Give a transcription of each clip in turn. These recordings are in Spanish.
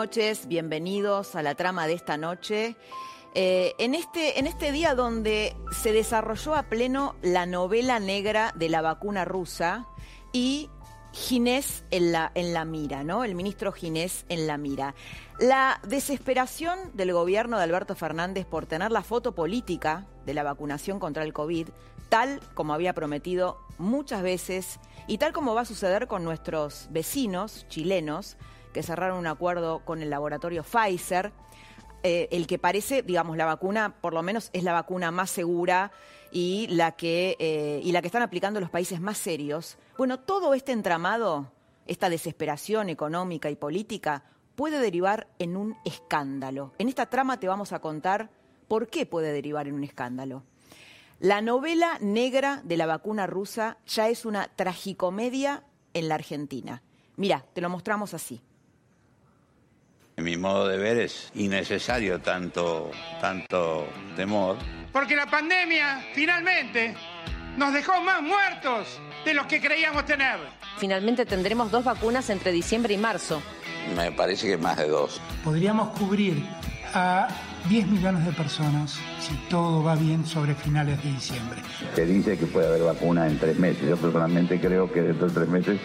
Noches, bienvenidos a la trama de esta noche. Eh, en, este, en este día donde se desarrolló a pleno la novela negra de la vacuna rusa y Ginés en la, en la mira, ¿no? El ministro Ginés en la mira. La desesperación del gobierno de Alberto Fernández por tener la foto política de la vacunación contra el COVID, tal como había prometido muchas veces y tal como va a suceder con nuestros vecinos chilenos, que cerraron un acuerdo con el laboratorio Pfizer, eh, el que parece, digamos, la vacuna, por lo menos es la vacuna más segura y la que, eh, y la que están aplicando los países más serios. Bueno, todo este entramado, esta desesperación económica y política, puede derivar en un escándalo. En esta trama te vamos a contar por qué puede derivar en un escándalo. La novela negra de la vacuna rusa ya es una tragicomedia en la Argentina. Mira, te lo mostramos así. En mi modo de ver es innecesario tanto, tanto temor. Porque la pandemia finalmente nos dejó más muertos de los que creíamos tener. Finalmente tendremos dos vacunas entre diciembre y marzo. Me parece que más de dos. Podríamos cubrir a 10 millones de personas si todo va bien sobre finales de diciembre. Se dice que puede haber vacuna en tres meses. Yo personalmente creo que dentro de tres meses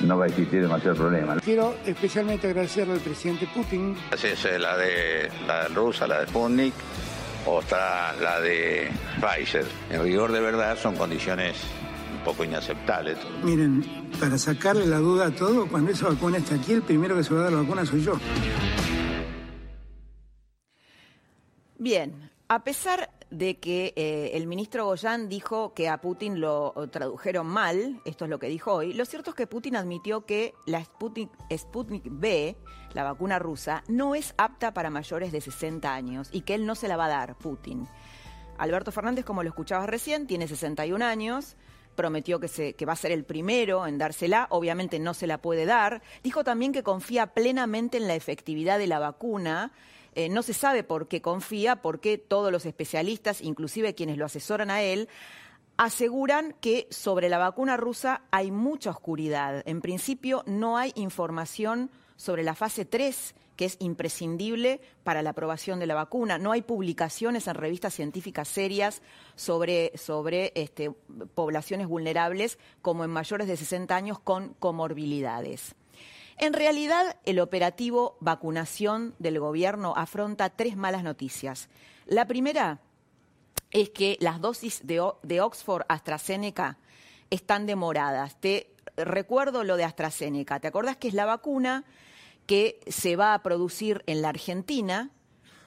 no va a existir demasiado problema. Quiero especialmente agradecerle al presidente Putin. Es la de la rusa, la de Sputnik, o está la de Pfizer. En rigor de verdad son condiciones un poco inaceptables. Miren, para sacarle la duda a todo, cuando esa vacuna está aquí, el primero que se va a dar la vacuna soy yo. Bien, a pesar de que eh, el ministro Goyan dijo que a Putin lo tradujeron mal, esto es lo que dijo hoy, lo cierto es que Putin admitió que la Sputnik, Sputnik B, la vacuna rusa, no es apta para mayores de 60 años y que él no se la va a dar, Putin. Alberto Fernández, como lo escuchabas recién, tiene 61 años, prometió que, se, que va a ser el primero en dársela, obviamente no se la puede dar. Dijo también que confía plenamente en la efectividad de la vacuna eh, no se sabe por qué confía, porque todos los especialistas, inclusive quienes lo asesoran a él, aseguran que sobre la vacuna rusa hay mucha oscuridad. En principio no hay información sobre la fase 3 que es imprescindible para la aprobación de la vacuna. No hay publicaciones en revistas científicas serias sobre, sobre este, poblaciones vulnerables como en mayores de 60 años con comorbilidades. En realidad, el operativo vacunación del gobierno afronta tres malas noticias. La primera es que las dosis de, Oxford AstraZeneca están demoradas. Te recuerdo lo de AstraZeneca. ¿Te acordás que es la vacuna que se va a producir en la Argentina,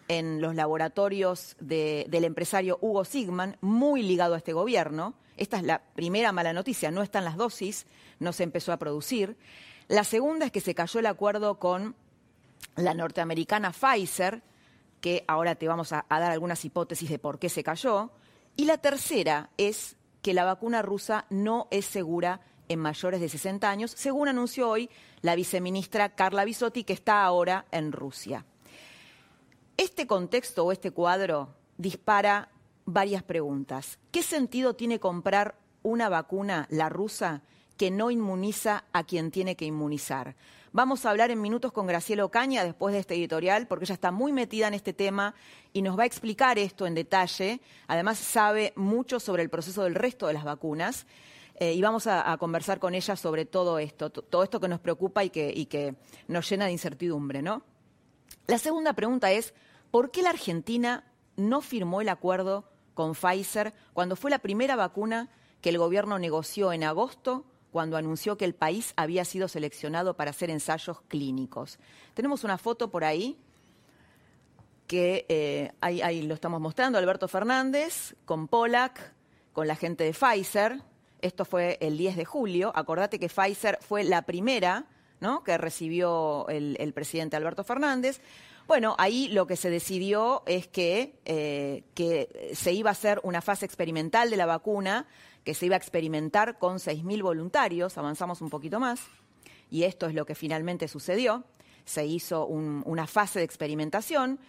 en los laboratorios del empresario Hugo Sigman, muy ligado a este gobierno? Esta es la primera mala noticia. No están las dosis, no se empezó a producir. La segunda es que se cayó el acuerdo con la norteamericana Pfizer, que ahora te vamos a, dar algunas hipótesis de por qué se cayó. Y la tercera es que la vacuna rusa no es segura en mayores de 60 años, según anunció hoy la viceministra Carla Bisotti, que está ahora en Rusia. Este contexto o este cuadro dispara varias preguntas. ¿Qué sentido tiene comprar una vacuna, la rusa, que no inmuniza a quien tiene que inmunizar. Vamos a hablar en minutos con Graciela Ocaña después de este editorial, porque ella está muy metida en este tema y nos va a explicar esto en detalle. Además, sabe mucho sobre el proceso del resto de las vacunas. Eh, y vamos a, conversar con ella sobre todo esto, todo esto que nos preocupa y que, y que nos llena de incertidumbre, ¿no? La segunda pregunta es, ¿por qué la Argentina no firmó el acuerdo con Pfizer cuando fue la primera vacuna que el gobierno negoció en agosto cuando anunció que el país había sido seleccionado para hacer ensayos clínicos. Tenemos una foto por ahí que eh, ahí, lo estamos mostrando, Alberto Fernández con Pollack, con la gente de Pfizer. Esto fue el 10 de julio. Acordate que Pfizer fue la primera ¿no? que recibió el, el presidente Alberto Fernández. Bueno, ahí lo que se decidió es que, eh, que se iba a hacer una fase experimental de la vacuna, que se iba a experimentar con 6.000 voluntarios, avanzamos un poquito más, y esto es lo que finalmente sucedió. Se hizo un- una fase de experimentación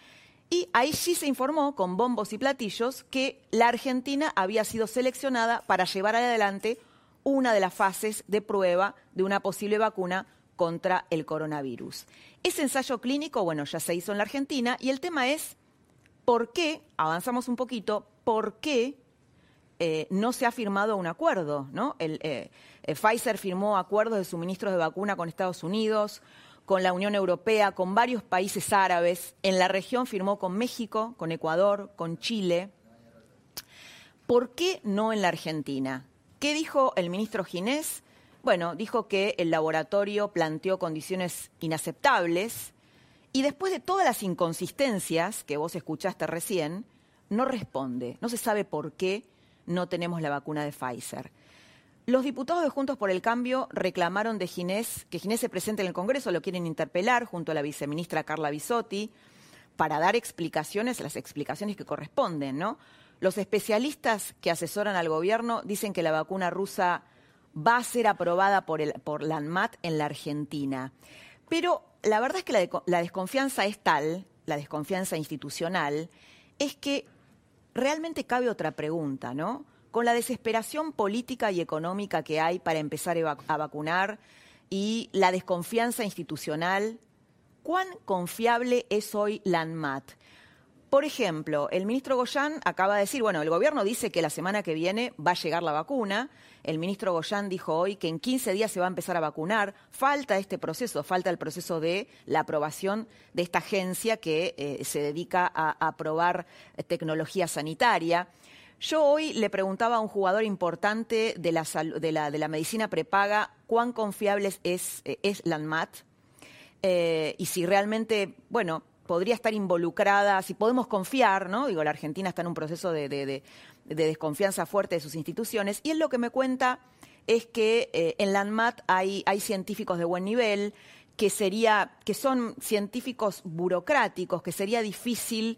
y ahí sí se informó con bombos y platillos que la Argentina había sido seleccionada para llevar adelante una de las fases de prueba de una posible vacuna contra el coronavirus. Ese ensayo clínico, bueno, ya se hizo en la Argentina y el tema es por qué, avanzamos un poquito, por qué eh, no se ha firmado un acuerdo, ¿no? Eh, eh, Pfizer firmó acuerdos de suministros de vacuna con Estados Unidos, con la Unión Europea, con varios países árabes. En la región firmó con México, con Ecuador, con Chile. ¿Por qué no en la Argentina? ¿Qué dijo el ministro Ginés? Bueno, dijo que el laboratorio planteó condiciones inaceptables y después de todas las inconsistencias que vos escuchaste recién, no responde. No se sabe por qué no tenemos la vacuna de Pfizer. Los diputados de Juntos por el Cambio reclamaron de Ginés que Ginés se presente en el Congreso, lo quieren interpelar junto a la viceministra Carla Bisotti para dar explicaciones, las explicaciones que corresponden, ¿no? Los especialistas que asesoran al gobierno dicen que la vacuna rusa va a ser aprobada por, el, por la ANMAT en la Argentina. Pero la verdad es que la, la desconfianza es tal, la desconfianza institucional, es que realmente cabe otra pregunta, ¿no? Con la desesperación política y económica que hay para empezar a vacunar y la desconfianza institucional, ¿cuán confiable es hoy la ANMAT? Por ejemplo, el ministro Goyán acaba de decir, bueno, el gobierno dice que la semana que viene va a llegar la vacuna. El ministro Goyán dijo hoy que en 15 días se va a empezar a vacunar. Falta este proceso, falta el proceso de la aprobación de esta agencia que eh, se dedica a, aprobar tecnología sanitaria. Yo hoy le preguntaba a un jugador importante de la, medicina prepaga cuán confiable es, eh, es eh, y si realmente, bueno, podría estar involucrada, si podemos confiar, ¿no? Digo, la Argentina está en un proceso de, de- de- de desconfianza fuerte de sus instituciones, y él lo que me cuenta es que eh, en la hay, científicos de buen nivel, que, sería, que son científicos burocráticos, que sería difícil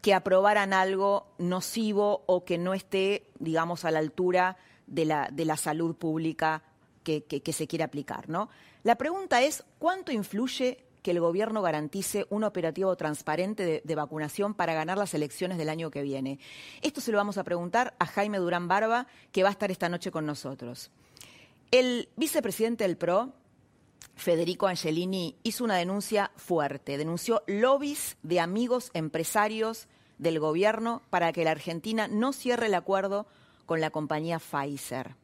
que aprobaran algo nocivo o que no esté, digamos, a la altura de la, salud pública que- que se quiere aplicar. ¿no? La pregunta es, ¿cuánto influye que el gobierno garantice un operativo transparente de, vacunación para ganar las elecciones del año que viene? Esto se lo vamos a preguntar a Jaime Durán Barba, que va a estar esta noche con nosotros. El vicepresidente del PRO, Federico Angelini, hizo una denuncia fuerte. Denunció lobbies de amigos empresarios del gobierno para que la Argentina no cierre el acuerdo con la compañía Pfizer.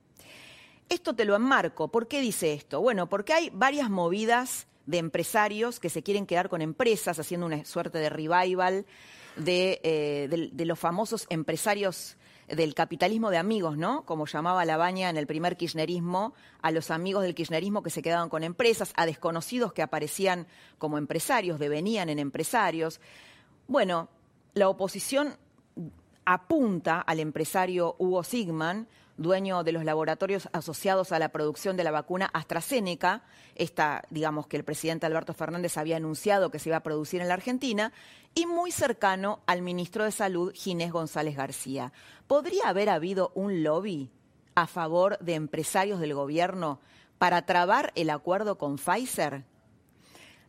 Esto te lo enmarco. ¿Por qué dice esto? Bueno, porque hay varias movidas de empresarios que se quieren quedar con empresas, haciendo una suerte de revival de, eh, de- los famosos empresarios del capitalismo de amigos, ¿no? Como llamaba Labaña en el primer kirchnerismo, a los amigos del kirchnerismo que se quedaban con empresas, a desconocidos que aparecían como empresarios, devenían en empresarios. Bueno, la oposición apunta al empresario Hugo Sigman, dueño de los laboratorios asociados a la producción de la vacuna AstraZeneca, esta, digamos, que el presidente Alberto Fernández había anunciado que se iba a producir en la Argentina, y muy cercano al ministro de Salud, Ginés González García. ¿Podría haber habido un lobby a favor de empresarios del gobierno para trabar el acuerdo con Pfizer?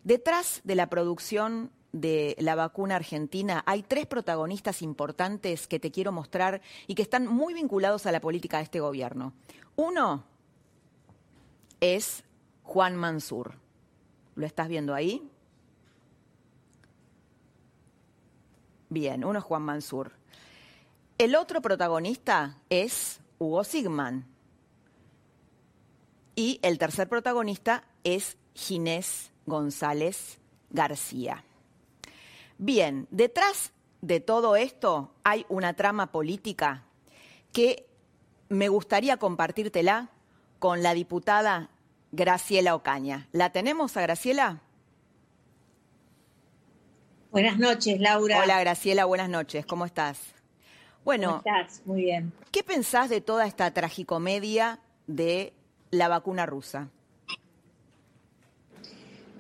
Detrás de la producción de la vacuna argentina hay tres protagonistas importantes que te quiero mostrar y que están muy vinculados a la política de este gobierno. Uno es Juan Mansur. ¿Lo estás viendo ahí? Bien, uno es Juan Mansur. El otro protagonista es Hugo Sigman. Y el tercer protagonista es Ginés González García. Bien, detrás de todo esto hay una trama política que me gustaría compartírtela con la diputada Graciela Ocaña. ¿La tenemos a Graciela? Buenas noches, Laura. Hola Graciela, buenas noches, ¿cómo estás? Bueno, ¿Cómo estás? Muy bien. ¿qué pensás de toda esta tragicomedia de la vacuna rusa?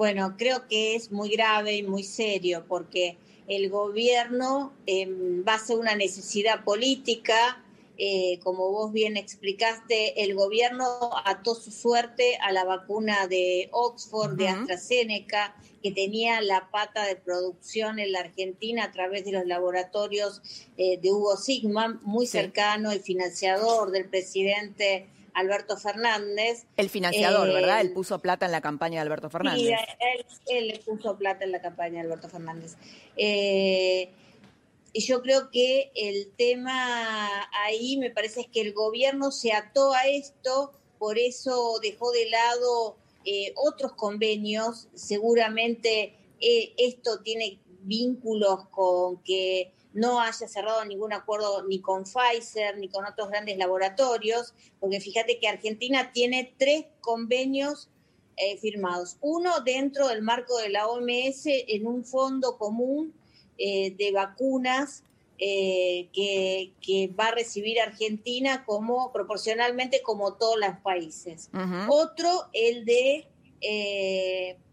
Bueno, creo que es muy grave y muy serio porque el gobierno, en base a una necesidad política, eh, como vos bien explicaste, el gobierno ató su suerte a la vacuna de Oxford, de AstraZeneca, que tenía la pata de producción en la Argentina a través de los laboratorios eh, de Hugo Sigman, muy cercano y financiador del presidente Alberto Fernández. El financiador, ¿verdad? Él eh, puso plata en la campaña de Alberto Fernández. Sí, él, puso plata en la campaña de Alberto Fernández. Eh, y yo creo que el tema ahí me parece es que el gobierno se ató a esto, por eso dejó de lado eh, otros convenios. Seguramente esto tiene vínculos con que no haya cerrado ningún acuerdo ni con Pfizer ni con otros grandes laboratorios, porque fíjate que Argentina tiene tres convenios eh, firmados. Uno dentro del marco de la OMS en un fondo común eh, de vacunas eh, que, va a recibir Argentina como proporcionalmente como todos los países. Otro, el de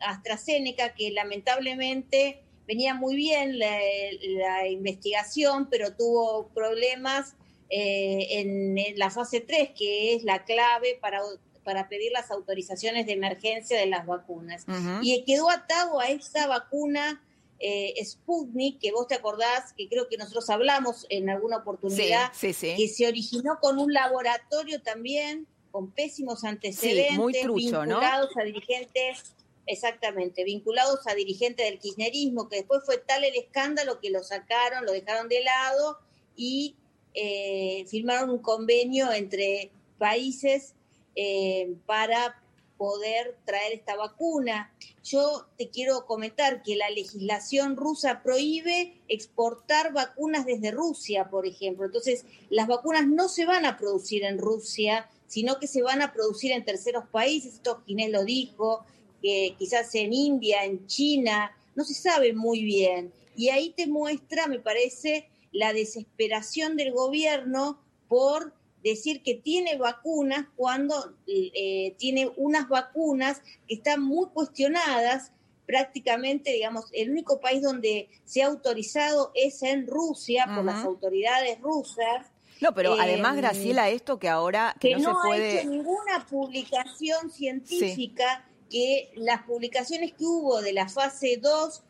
AstraZeneca, que lamentablemente venía muy bien la, investigación, pero tuvo problemas eh, en, la fase 3, que es la clave para, para pedir las autorizaciones de emergencia de las vacunas. Y quedó atado a esta vacuna eh, Sputnik, que vos te acordás, que creo que nosotros hablamos en alguna oportunidad, que se originó con un laboratorio también con pésimos antecedentes, muy vinculados a dirigentes Exactamente, vinculados a dirigentes del kirchnerismo, que después fue tal el escándalo que lo sacaron, lo dejaron de lado y eh, firmaron un convenio entre países eh, para poder traer esta vacuna. Yo te quiero comentar que la legislación rusa prohíbe exportar vacunas desde Rusia, por ejemplo. Entonces, las vacunas no se van a producir en Rusia, sino que se van a producir en terceros países. Esto Ginés lo dijo, que quizás en India, en China, no se sabe muy bien. Y ahí te muestra, me parece, la desesperación del gobierno por decir que tiene vacunas cuando eh, tiene unas vacunas que están muy cuestionadas. Prácticamente, digamos, el único país donde se ha autorizado es en Rusia por las autoridades rusas. No, pero además, em, Graciela, esto que ahora que, no, se puede... ha hecho ninguna publicación científica que las publicaciones que hubo de la fase 2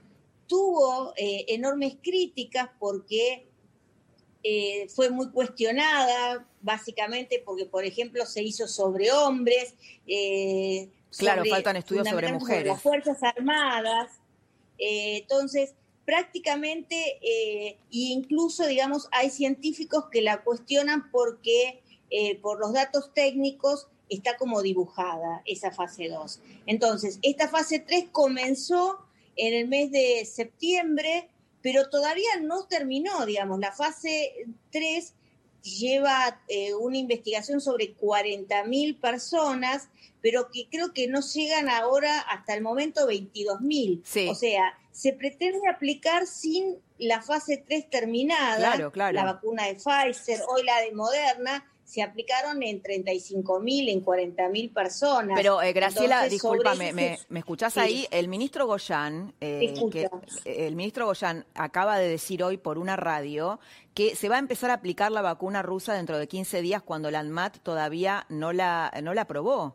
tuvo eh, enormes críticas porque eh, fue muy cuestionada, básicamente porque, por ejemplo, se hizo sobre hombres. Eh, claro, faltan estudios sobre mujeres. las Fuerzas Armadas. entonces, prácticamente, e incluso, digamos, hay científicos que la cuestionan porque, por los datos técnicos, está como dibujada esa fase 2. Entonces, esta fase 3 comenzó en el mes de septiembre, pero todavía no terminó, digamos, la fase 3 lleva eh, una investigación sobre 40.000 personas, pero que creo que no llegan ahora hasta el momento 22.000. Sí. O sea, se pretende aplicar sin la fase 3 terminada, claro, claro. la vacuna de Pfizer, hoy la de Moderna, se aplicaron en 35 mil, en 40 mil personas. Pero, eh, Graciela, discúlpame, me, ¿me, escuchás ahí? El ministro Goyán, eh, el ministro Goyán acaba de decir hoy por una radio que se va a empezar a aplicar la vacuna rusa dentro de 15 días cuando la ANMAT todavía no la, no la aprobó.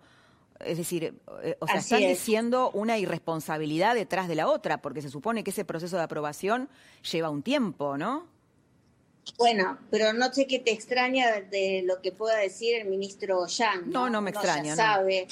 Es decir, eh, o sea, están diciendo una irresponsabilidad detrás de la otra, porque se supone que ese proceso de aprobación lleva un tiempo, ¿no? Bueno, pero no sé qué te extraña de lo que pueda decir el ministro Yang. No, no, me extraña. No sabe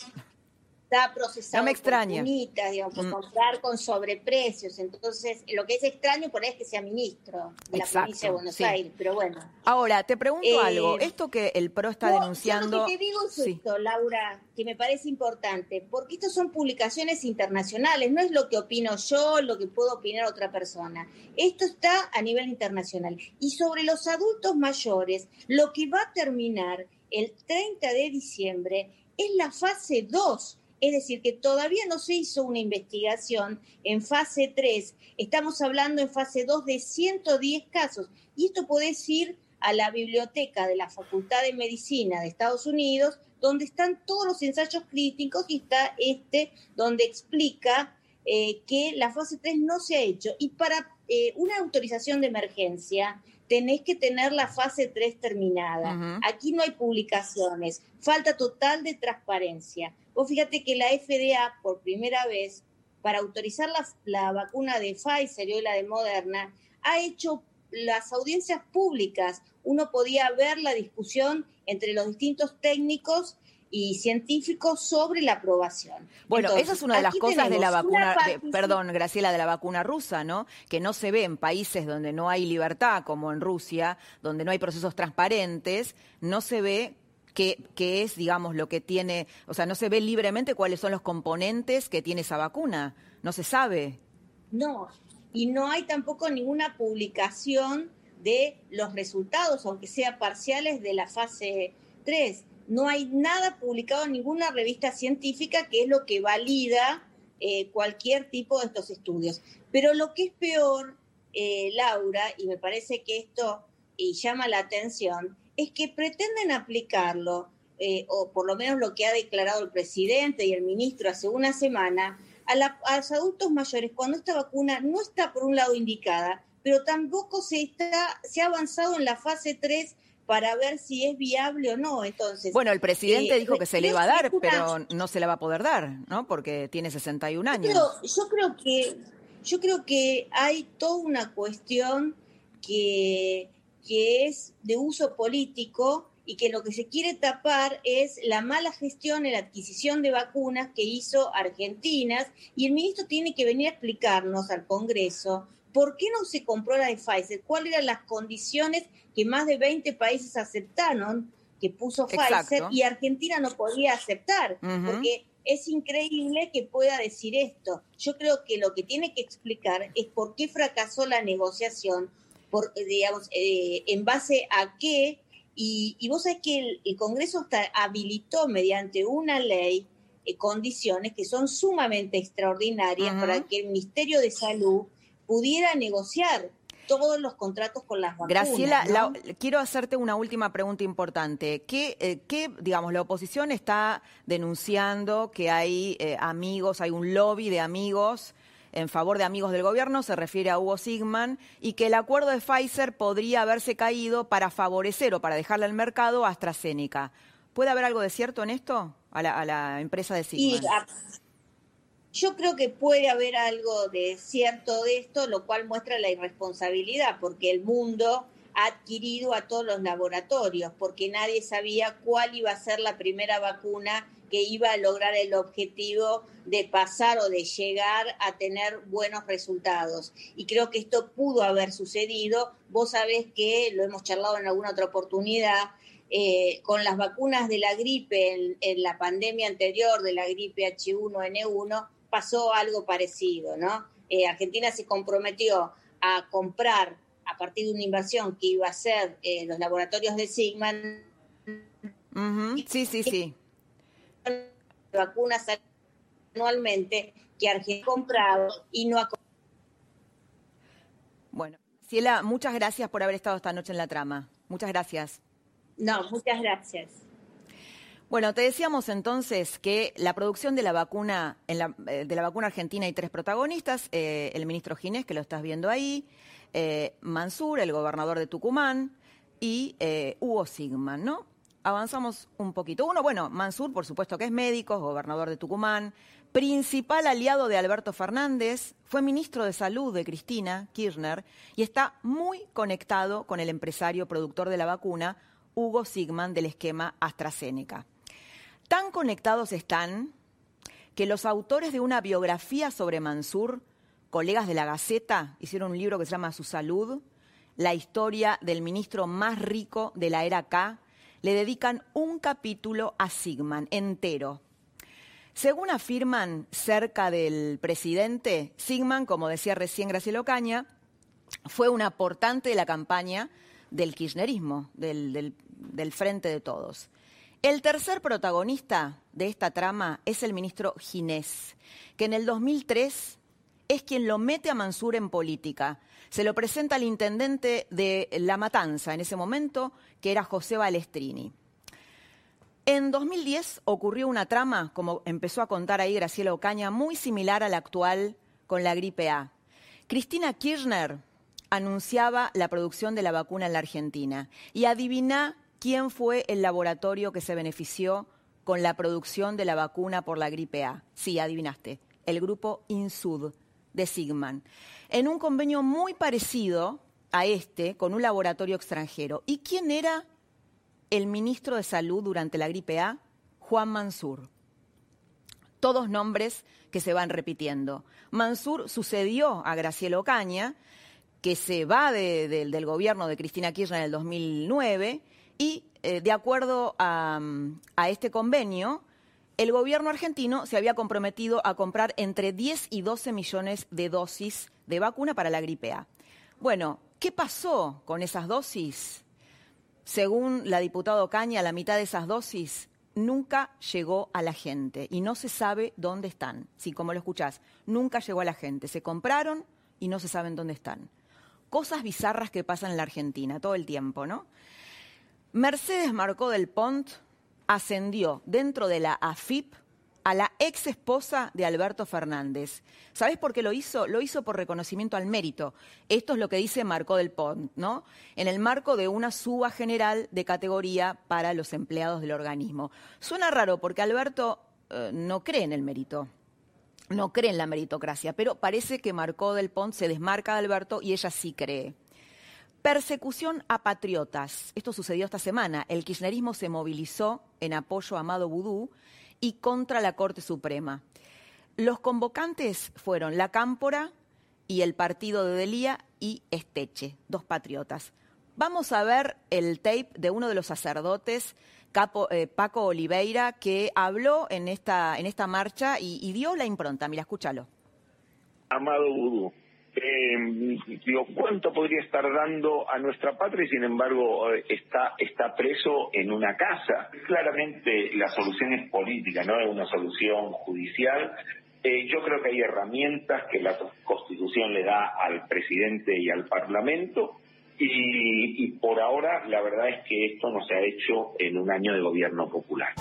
está procesado no me extraña. digamos, mm. comprar con sobreprecios. Entonces, lo que es extraño por ahí es que sea ministro de la provincia de Buenos Aires, pero bueno. Ahora, te pregunto eh, algo. Esto que el PRO está denunciando... lo que te digo es esto, Laura, que me parece importante, porque estas son publicaciones internacionales, no es lo que opino yo, lo que puedo opinar otra persona. Esto está a nivel internacional. Y sobre los adultos mayores, lo que va a terminar el 30 de diciembre es la fase 2 es decir, que todavía no se hizo una investigación en fase 3, estamos hablando en fase 2 de 110 casos. Y esto puede ir a la biblioteca de la Facultad de Medicina de Estados Unidos donde están todos los ensayos críticos y está este donde explica eh, que la fase 3 no se ha hecho. Y para eh, una autorización de emergencia tenés que tener la fase 3 terminada. Aquí no hay publicaciones, falta total de transparencia. Vos fíjate que la FDA, por primera vez, para autorizar la, la vacuna de Pfizer y la de Moderna, ha hecho las audiencias públicas. Uno podía ver la discusión entre los distintos técnicos y científicos sobre la aprobación. Bueno, esa es una de las cosas de la vacuna, perdón, Graciela, de la vacuna rusa, ¿no? Que no se ve en países donde no hay libertad, como en Rusia, donde no hay procesos transparentes, no se ve qué, qué es, digamos, lo que tiene, o sea, no se ve libremente cuáles son los componentes que tiene esa vacuna, no se sabe. No, y no hay tampoco ninguna publicación de los resultados, aunque sea parciales, de la fase 3. No hay nada publicado en ninguna revista científica que es lo que valida eh, cualquier tipo de estos estudios. Pero lo que es peor, eh, Laura, y me parece que esto y llama la atención, es que pretenden aplicarlo, eh, o por lo menos lo que ha declarado el presidente y el ministro hace una semana, a, los adultos mayores cuando esta vacuna no está por un lado indicada, pero tampoco se, está, se ha avanzado en la fase 3 para ver si es viable o no. Entonces, bueno, el presidente eh, dijo que se le iba a dar, pero no se la va a poder dar, ¿no? Porque tiene 61 años. yo creo que yo creo que hay toda una cuestión que, que es de uso político y que lo que se quiere tapar es la mala gestión en la adquisición de vacunas que hizo Argentina. Y el ministro tiene que venir a explicarnos al Congreso por qué no se compró la de Pfizer, cuáles eran las condiciones que más de 20 países aceptaron que puso Pfizer y Argentina no podía aceptar, porque es increíble que pueda decir esto. Yo creo que lo que tiene que explicar es por qué fracasó la negociación, por, digamos, eh, en base a qué y, vos sabés que el, Congreso habilitó mediante una ley eh, condiciones que son sumamente extraordinarias para que el Ministerio de Salud pudiera negociar todos los contratos con las vacunas. Graciela, quiero hacerte una última pregunta importante. ¿Qué, eh, digamos, la oposición está denunciando que hay eh, amigos, hay un lobby de amigos en favor de amigos del gobierno, se refiere a Hugo Sigman, y que el acuerdo de Pfizer podría haberse caído para favorecer o para dejarle al mercado a AstraZeneca. ¿Puede haber algo de cierto en esto a la, empresa de Sigman? yo creo que puede haber algo de cierto de esto, lo cual muestra la irresponsabilidad, porque el mundo adquirido a todos los laboratorios, porque nadie sabía cuál iba a ser la primera vacuna que iba a lograr el objetivo de pasar o de llegar a tener buenos resultados. Y creo que esto pudo haber sucedido. Vos sabés que lo hemos charlado en alguna otra oportunidad. Eh, con las vacunas de la gripe en, la pandemia anterior de la gripe H1N1 pasó algo parecido, ¿no? Eh, Argentina se comprometió a comprar a partir de una inversión que iba a hacer eh, los laboratorios de Sigman. Sí, sí, sí vacunas anualmente que Argentina ha comprado y no ha Bueno, Ciela, muchas gracias por haber estado esta noche en la trama. Muchas gracias. No, muchas gracias. Bueno, te decíamos entonces que la producción de la vacuna, eh, de la vacuna argentina hay tres protagonistas, eh, el ministro Ginés, que lo estás viendo ahí, eh, Mansur, el gobernador de Tucumán, y Hugo Sigman, ¿no? avanzamos un poquito. Uno, bueno, Mansur, por supuesto que es médico, gobernador de Tucumán, principal aliado de Alberto Fernández, fue ministro de Salud de Cristina Kirchner y está muy conectado con el empresario productor de la vacuna, Hugo Sigman, del esquema AstraZeneca. Tan conectados están que los autores de una biografía sobre Mansur, colegas de la Gaceta, hicieron un libro que se llama Su Salud, la historia del ministro más rico de la era K, le dedican un capítulo a Sigman entero. Según afirman cerca del presidente, Sigman, como decía recién Graciela Ocaña, fue un aportante de la campaña del kirchnerismo, del, del Frente de Todos. El tercer protagonista de esta trama es el ministro Ginés, que en el 2003 es quien lo mete a Mansur en política. Se lo presenta al intendente de La Matanza en ese momento, que era José Balestrini. En 2010 ocurrió una trama, como empezó a contar ahí Graciela Ocaña, muy similar a la actual con la gripe A. Cristina Kirchner anunciaba la producción de la vacuna en la Argentina. Y adivina quién fue el laboratorio que se benefició con la producción de la vacuna por la gripe A. Sí, adivinaste, el grupo Insud de Sigman. En un convenio muy parecido a este, con un laboratorio extranjero. ¿Y quién era el ministro de Salud durante la gripe A, Juan Mansur. Todos nombres que se van repitiendo. Mansur sucedió a Graciela Ocaña, que se va del gobierno de Cristina Kirchner en el 2009 y, eh, de acuerdo a, a este convenio, el gobierno argentino se había comprometido a comprar entre 10 y 12 millones de dosis de vacuna para la gripe A. Bueno, ¿qué pasó con esas dosis? Según la diputada Ocaña, la mitad de esas dosis nunca llegó a la gente y no se sabe dónde están. Sí, como lo escuchás, nunca llegó a la gente. Se compraron y no se saben dónde están. Cosas bizarras que pasan en la Argentina todo el tiempo, ¿no? Mercedes Marcó del Pont ascendió dentro de la AFIP a la ex esposa de Alberto Fernández. ¿Sabes por qué lo hizo? Lo hizo por reconocimiento al mérito. Esto es lo que dice Marco del Pont, ¿no? En el marco de una suba general de categoría para los empleados del organismo. Suena raro porque Alberto eh, no cree en el mérito. No cree en la meritocracia, pero parece que Marco del Pont se desmarca de Alberto y ella sí cree. Persecución a patriotas. Esto sucedió esta semana. El kirchnerismo se movilizó en apoyo a Amado Vudú y contra la Corte Suprema. Los convocantes fueron La Cámpora y el partido de Delía y Esteche, dos patriotas. Vamos a ver el tape de uno de los sacerdotes, eh, Paco Oliveira, que habló en esta, en esta marcha y, dio la impronta. Mira, escúchalo. Amado Vudú, eh, digo, ¿cuánto podría estar dando a nuestra patria y sin embargo eh, está, está preso en una casa? Claramente la solución es política, no es una solución judicial. Eh, yo creo que hay herramientas que la Constitución le da al presidente y al Parlamento y, y por ahora la verdad es que esto no se ha hecho en un año de gobierno popular.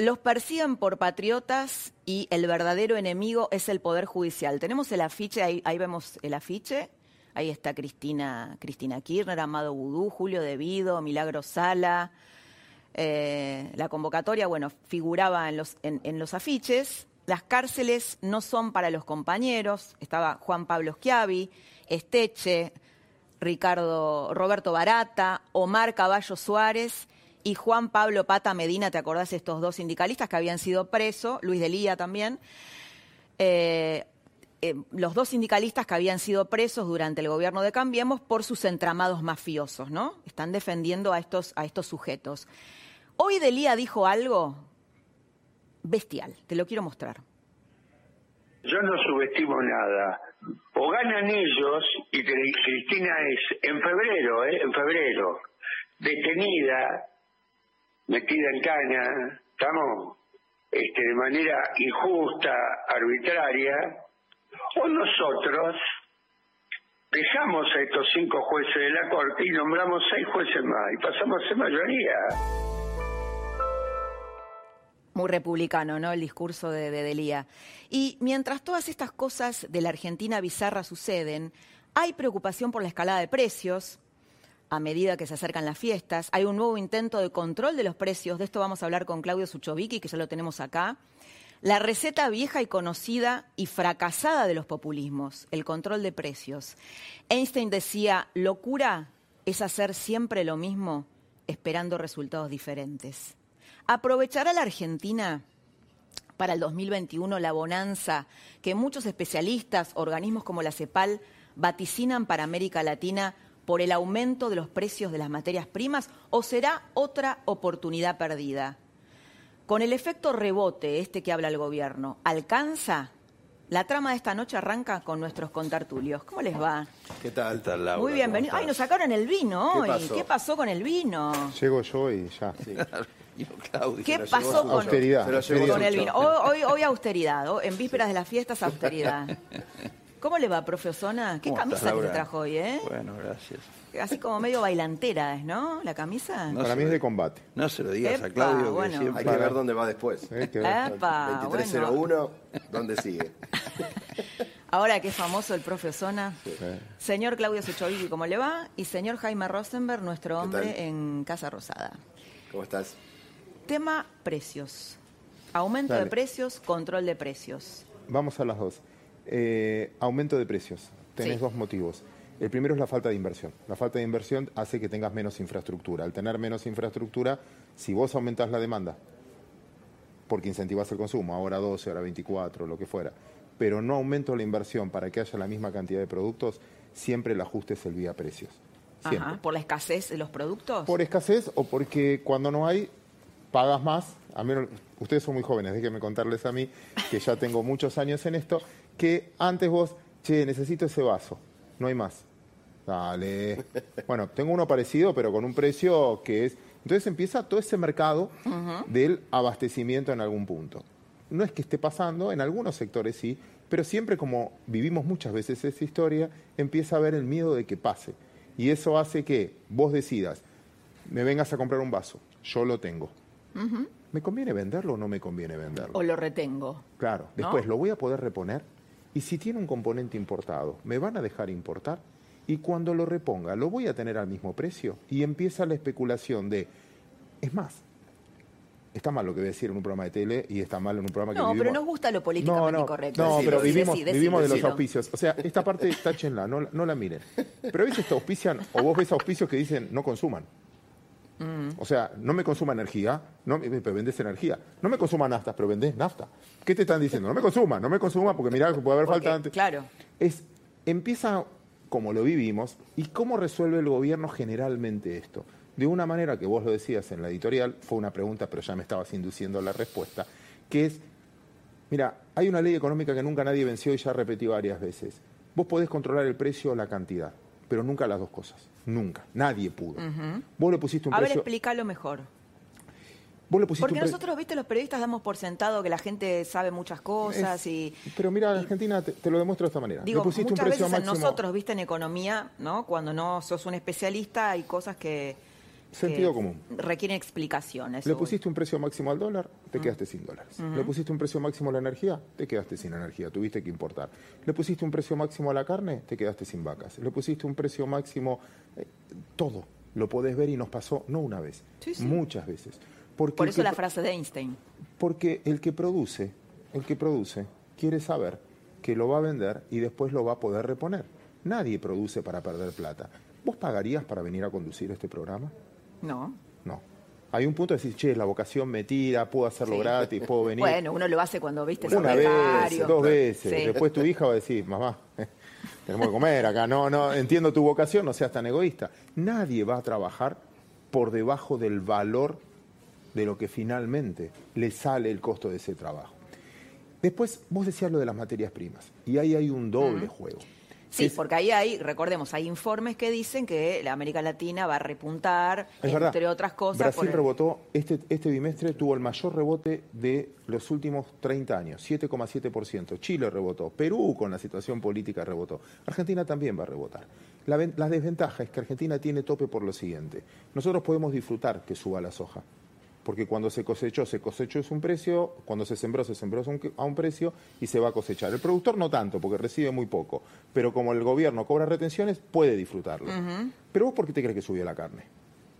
Los persiguen por patriotas y el verdadero enemigo es el Poder Judicial. Tenemos el afiche, ahí, vemos el afiche. Ahí está Cristina, Cristina Kirchner, Amado Vudú, Julio Devido, Milagro Sala. Eh, la convocatoria, bueno, figuraba en los, en, los afiches. Las cárceles no son para los compañeros. Estaba Juan Pablo Schiavi, Esteche, Ricardo, Roberto Barata, Omar Caballo Suárez y Juan Pablo Pata Medina, ¿te acordás? Estos dos sindicalistas que habían sido presos, Luis Delía también. Eh, eh, los dos sindicalistas que habían sido presos durante el gobierno de Cambiemos por sus entramados mafiosos, ¿no? Están defendiendo a estos, a estos sujetos. Hoy Delía dijo algo bestial, te lo quiero mostrar. Yo no subestimo nada. O ganan ellos, y Cristina es en febrero, ¿eh? en febrero, detenida metida en caña, estamos este, de manera injusta, arbitraria, o nosotros dejamos a estos cinco jueces de la Corte y nombramos seis jueces más y pasamos a ser mayoría. Muy republicano, ¿no? El discurso de, de Delía. Y mientras todas estas cosas de la Argentina bizarra suceden, hay preocupación por la escalada de precios, a medida que se acercan las fiestas. Hay un nuevo intento de control de los precios. De esto vamos a hablar con Claudio Suchovicki, que ya lo tenemos acá. La receta vieja y conocida y fracasada de los populismos, el control de precios. Einstein decía, locura es hacer siempre lo mismo esperando resultados diferentes. ¿Aprovechará la Argentina para el 2021 la bonanza que muchos especialistas, organismos como la CEPAL, vaticinan para América Latina por el aumento de los precios de las materias primas o será otra oportunidad perdida? Con el efecto rebote, este que habla el gobierno, ¿alcanza? La trama de esta noche arranca con nuestros contartulios. ¿Cómo les va? ¿Qué tal, tal Laura? Muy bienvenido. Ay, nos sacaron el vino hoy. ¿Qué pasó, con el vino? Llego yo y ya. ¿Qué pasó con, austeridad, con el vino? Hoy, hoy, austeridad, en vísperas de las fiestas austeridad. ¿Cómo le va, profe Osona? ¿Qué ¿Cómo camisa estás, que se trajo hoy, eh? Bueno, gracias. Así como medio bailantera, ¿es, ¿no? La camisa. No Para mí es de combate. No se lo digas Epa, a Claudio, que bueno. siempre... Hay que ver dónde va después. Epa, 2301, ¿dónde sigue? Ahora que es famoso el profe Osona. Señor Claudio Sechovicki, ¿cómo le va? Y señor Jaime Rosenberg, nuestro ¿Qué hombre en Casa Rosada. ¿Cómo estás? Tema precios. Aumento Dale. de precios, control de precios. Vamos a las dos. Eh, aumento de precios. Tenés Sí. dos motivos. El primero es la falta de inversión. La falta de inversión hace que tengas menos infraestructura. Al tener menos infraestructura, si vos aumentás la demanda, porque incentivás el consumo, ahora 12, ahora 24, lo que fuera, pero no aumento la inversión para que haya la misma cantidad de productos, siempre el ajuste es el vía precios. Ajá. ¿Por la escasez de los productos? Por escasez o porque cuando no hay, pagas más. A mí, no- ustedes son muy jóvenes, déjenme contarles a mí, que ya tengo muchos años en esto, que antes vos, che, necesito ese vaso, no hay más. Dale. Bueno, tengo uno parecido, pero con un precio que es... Entonces empieza todo ese mercado del abastecimiento en algún punto. No es que esté pasando, en algunos sectores sí, pero siempre como vivimos muchas veces esa historia, empieza a haber el miedo de que pase. Y eso hace que vos decidas, me vengas a comprar un vaso, yo lo tengo. ¿Me conviene venderlo o no me conviene venderlo? O lo retengo. Claro, ¿No? después lo voy a poder reponer y si tiene un componente importado, ¿me van a dejar importar? Y cuando lo reponga, ¿lo voy a tener al mismo precio? Y empieza la especulación de, es más, está mal lo que voy a decir en un programa de tele y está mal en un programa que No, vivimos... pero nos gusta lo políticamente no, no, incorrecto. No, pero vivimos, vivimos de los auspicios. O sea, esta parte táchenla, no, no la miren. Pero a veces te auspician, o vos ves auspicios que dicen no consuman. Mm. O sea, no me consuma energía, no, me- pero vendés energía. No me consuma nafta, pero vendés nafta. ¿Qué te están diciendo? No me consuma, no me consuma porque mirá que puede haber Porque, falta antes. Claro. Es, empieza como lo vivimos y cómo resuelve el gobierno generalmente esto. De una manera que vos lo decías en la editorial, fue una pregunta, pero ya me estabas induciendo a la respuesta, que es, mira, hay una ley económica que nunca nadie venció y ya repetí varias veces. Vos podés controlar el precio o la cantidad, pero nunca las dos cosas. Nunca. Nadie pudo. Vos le pusiste un A ver, precio... explícalo mejor. vos le pusiste Porque un pre- nosotros, viste, los periodistas damos por sentado que la gente sabe muchas cosas y... Pero mira, Argentina te, te lo demuestro de esta manera. Digo, le pusiste un muchas precio veces máximo... nosotros, viste, en economía, ¿no? Cuando no sos un especialista hay cosas que... Sentido común. Requieren explicaciones. Le pusiste un precio máximo al dólar, te quedaste sin dólares. Le pusiste un precio máximo a la energía, te quedaste sin energía, tuviste que importar. Le pusiste un precio máximo a la carne, te quedaste sin vacas. Le pusiste un precio máximo, eh, todo. Lo podés ver y nos pasó no una vez, Sí, sí. muchas veces. Porque Por eso que la frase de Einstein. Porque el que produce, el que produce, quiere saber que lo va a vender y después lo va a poder reponer. Nadie produce para perder plata. ¿Vos pagarías para venir a conducir este programa? No. No. Hay un punto de decir, che, la vocación me tira, puedo hacerlo Sí. gratis, puedo venir. Bueno, uno lo hace cuando, viste, Una vez, dos veces. Sí. Después tu hija va a decir, mamá, tenemos que comer acá. No, no, entiendo tu vocación, no seas tan egoísta. Nadie va a trabajar por debajo del valor de lo que finalmente le sale el costo de ese trabajo. Después, vos decías lo de las materias primas. Y ahí hay un doble juego. Sí, Es- porque ahí hay, recordemos, hay informes que dicen que la América Latina va a repuntar, Es entre verdad. otras cosas. Brasil el- rebotó, este, este bimestre tuvo el mayor rebote de los últimos 30 años, 7,7%. Chile rebotó, Perú con la situación política rebotó. Argentina también va a rebotar. La, la desventaja es que Argentina tiene tope por lo siguiente. Nosotros podemos disfrutar que suba la soja. Porque cuando se cosechó, se cosechó es un precio, cuando se sembró, se sembró a un precio y se va a cosechar. El productor no tanto, porque recibe muy poco. Pero como el gobierno cobra retenciones, puede disfrutarlo. Pero vos, ¿por qué te crees que subió la carne?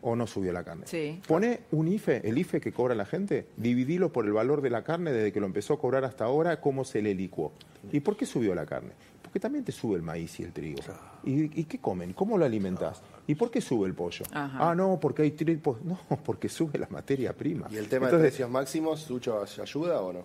¿O no subió la carne? Sí. Pone un IFE, el IFE que cobra la gente, dividilo por el valor de la carne desde que lo empezó a cobrar hasta ahora, cómo se le licuó. ¿Y por qué subió la carne? Porque también te sube el maíz y el trigo. ¿Y, y qué comen? ¿Cómo lo alimentás? ¿Y por qué sube el pollo? Ajá. Ah, no, porque hay tripos. No, porque sube la materia prima. ¿Y el tema de Entonces, precios máximos, Sucho, ayuda o no?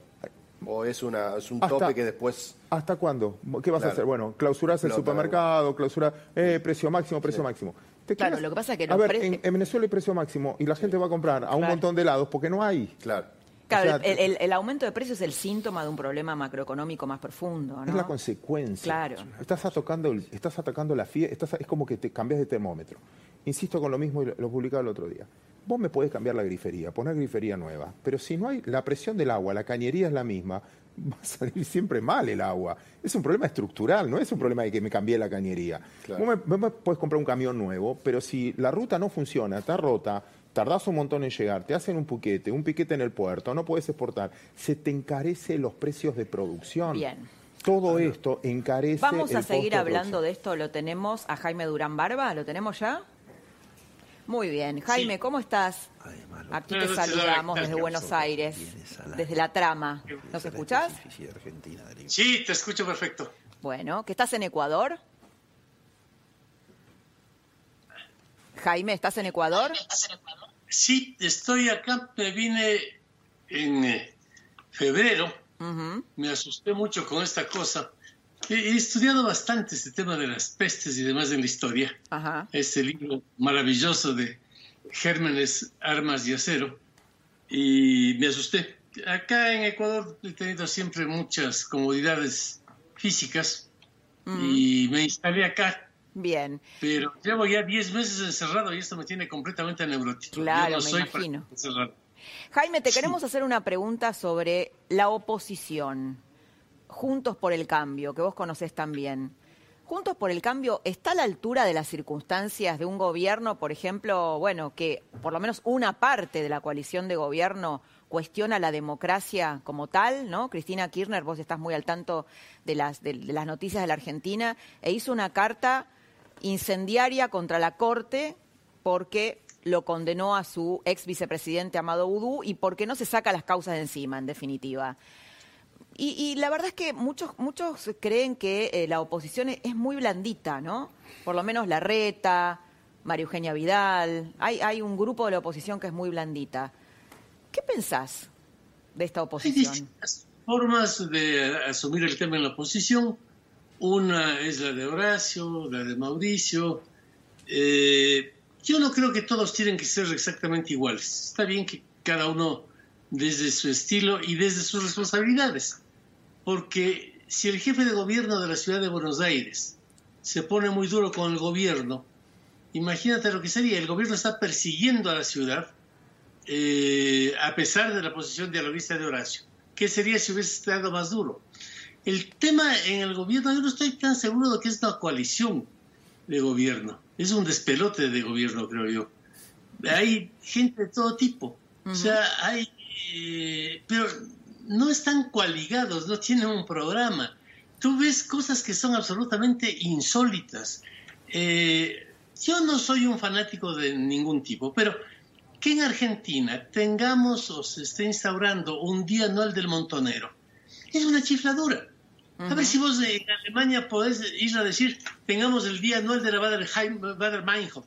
¿O es, una, es un Hasta- tope que después... ¿Hasta cuándo? ¿Qué vas a hacer? Bueno, clausurás el supermercado, clausura, eh, precio máximo, precio máximo. Te Claro, quedas- lo que pasa es que A los ver, pre- en, en Venezuela hay precio máximo y la gente va a comprar a un Claro. montón de helados porque no hay. Claro. Claro, O sea, el, el- el aumento de precios es el síntoma de un problema macroeconómico más profundo, ¿no? Es la consecuencia. Claro. Estás atacando, el- estás atacando la FIE, estás, es como que te cambias de termómetro. Insisto con lo mismo y lo, publicaba el otro día. Vos me podés cambiar la grifería, poner grifería nueva, pero si no hay la presión del agua, la cañería es la misma, va a salir siempre mal el agua. Es un problema estructural, no es un problema de que me cambié la cañería. Claro. Vos, me, vos me podés comprar un camión nuevo, pero si la ruta no funciona, está rota, tardás un montón en llegar, te hacen un piquete, un piquete en el puerto, no puedes exportar, se te encarece los precios de producción. Bien. Todo esto encarece. Vamos a el seguir de hablando de esto, lo tenemos a Jaime Durán Barba, ¿lo tenemos ya? Muy bien. Jaime, ¿cómo estás? Aquí te saludamos desde Buenos Aires, desde la trama. ¿Nos escuchás? Sí, te escucho perfecto. Bueno, ¿que estás en Ecuador? Jaime, ¿estás en Ecuador? Sí, estoy acá, me vine en eh, febrero, me asusté mucho con esta cosa. He, estudiado bastante este tema de las pestes y demás en la historia. Ajá. Este libro maravilloso de Gérmenes, Armas y Acero. Y me asusté. Acá en Ecuador he tenido siempre muchas comodidades físicas y me instalé acá. Bien. Pero llevo ya 10 meses encerrado y esto me tiene completamente neurótico. Claro, Yo no me soy imagino. encerrado. Jaime, te queremos hacer una pregunta sobre la oposición. Juntos por el Cambio, que vos conocés también. Juntos por el Cambio está a la altura de las circunstancias de un gobierno, por ejemplo, bueno, que por lo menos una parte de la coalición de gobierno cuestiona la democracia como tal, ¿no? Cristina Kirchner, vos estás muy al tanto de las, de, de las noticias de la Argentina, e hizo una carta incendiaria contra la Corte porque lo condenó a su ex vicepresidente Amado Udú y porque no se saca las causas de encima, en definitiva. Y, y la verdad es que muchos, muchos creen que eh, la oposición es, es muy blandita, ¿no? Por lo menos la Reta, María Eugenia Vidal, hay, hay un grupo de la oposición que es muy blandita. ¿Qué pensás de esta Hay oposición? distintas formas de asumir el tema en la oposición. Una es la de Horacio, la de Mauricio. Eh, yo no creo que todos tienen que ser exactamente iguales. Está bien que cada uno desde su estilo y desde sus responsabilidades. Porque si el jefe de gobierno de la ciudad de Buenos Aires se pone muy duro con el gobierno, imagínate lo que sería. El gobierno está persiguiendo a la ciudad eh, a pesar de la posición dialoguista de Horacio. ¿Qué sería si hubiese estado más duro? El tema en el gobierno, yo no estoy tan seguro de que es una coalición de gobierno. Es un despelote de gobierno, creo yo. Hay gente de todo tipo. O sea, hay... eh, pero no están coaligados, no tienen un programa. Tú ves cosas que son absolutamente insólitas. Eh, yo no soy un fanático de ningún tipo, pero que en Argentina tengamos o se esté instaurando un día anual del montonero es una chifladura. A ver si vos en Alemania podés ir a decir, tengamos el día anual de la Bader-Meinhof,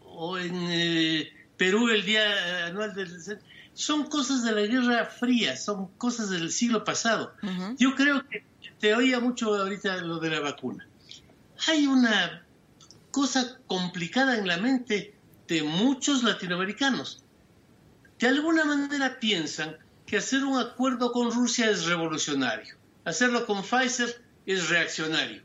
o en eh, Perú el día anual del... Son cosas de la Guerra Fría, son cosas del siglo pasado. Yo creo que te oía mucho ahorita lo de la vacuna. Hay una cosa complicada en la mente de muchos latinoamericanos. De alguna manera piensan que hacer un acuerdo con Rusia es revolucionario, hacerlo con Pfizer es reaccionario.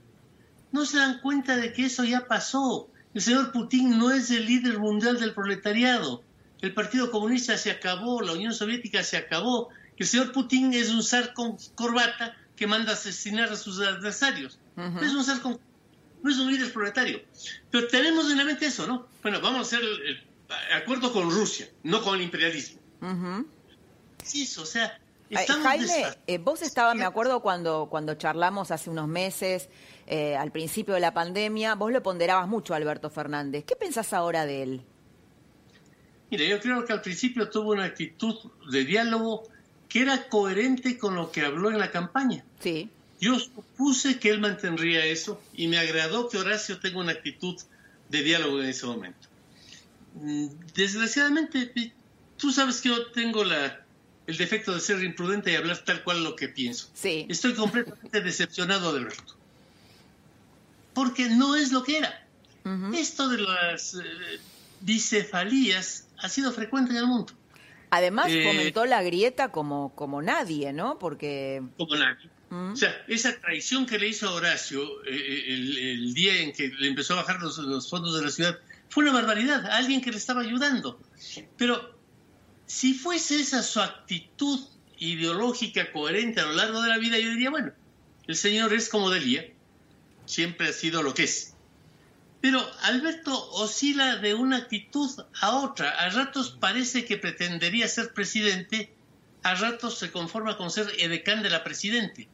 No se dan cuenta de que eso ya pasó. El señor Putin no es el líder mundial del proletariado. El Partido Comunista se acabó, la Unión Soviética se acabó. El señor Putin es un zar con corbata que manda a asesinar a sus adversarios. No es un zar con no es un líder proletario. Pero tenemos en la mente eso, ¿no? Bueno, vamos a hacer el, el acuerdo con Rusia, no con el imperialismo. Ujú. Sí, eso, o sea, estamos Jaime, eh, vos estabas, me acuerdo cuando, cuando charlamos hace unos meses, eh, al principio de la pandemia, vos lo ponderabas mucho a Alberto Fernández. ¿Qué pensás ahora de él? Mira, yo creo que al principio tuvo una actitud de diálogo que era coherente con lo que habló en la campaña. Sí. Yo supuse que él mantendría eso y me agradó que Horacio tenga una actitud de diálogo en ese momento. Mm, Desgraciadamente, eh, tú sabes que yo tengo la, el defecto de ser imprudente y hablar tal cual lo que pienso. Sí. Estoy completamente decepcionado de Alberto. Porque no es lo que era. Esto de las eh, bicefalías ha sido frecuente en el mundo. Además, Eh, fomentó la grieta como, como nadie, ¿no? Porque... como nadie. Mm. O sea, esa traición que le hizo a Horacio eh, el, el día en que le empezó a bajar los, los fondos de la ciudad fue una barbaridad, a alguien que le estaba ayudando. Pero si fuese esa su actitud ideológica coherente a lo largo de la vida, yo diría, bueno, el señor es como Delia, siempre ha sido lo que es. Pero Alberto oscila de una actitud a otra. A ratos parece que pretendería ser presidente, a ratos se conforma con ser edecán de la presidente.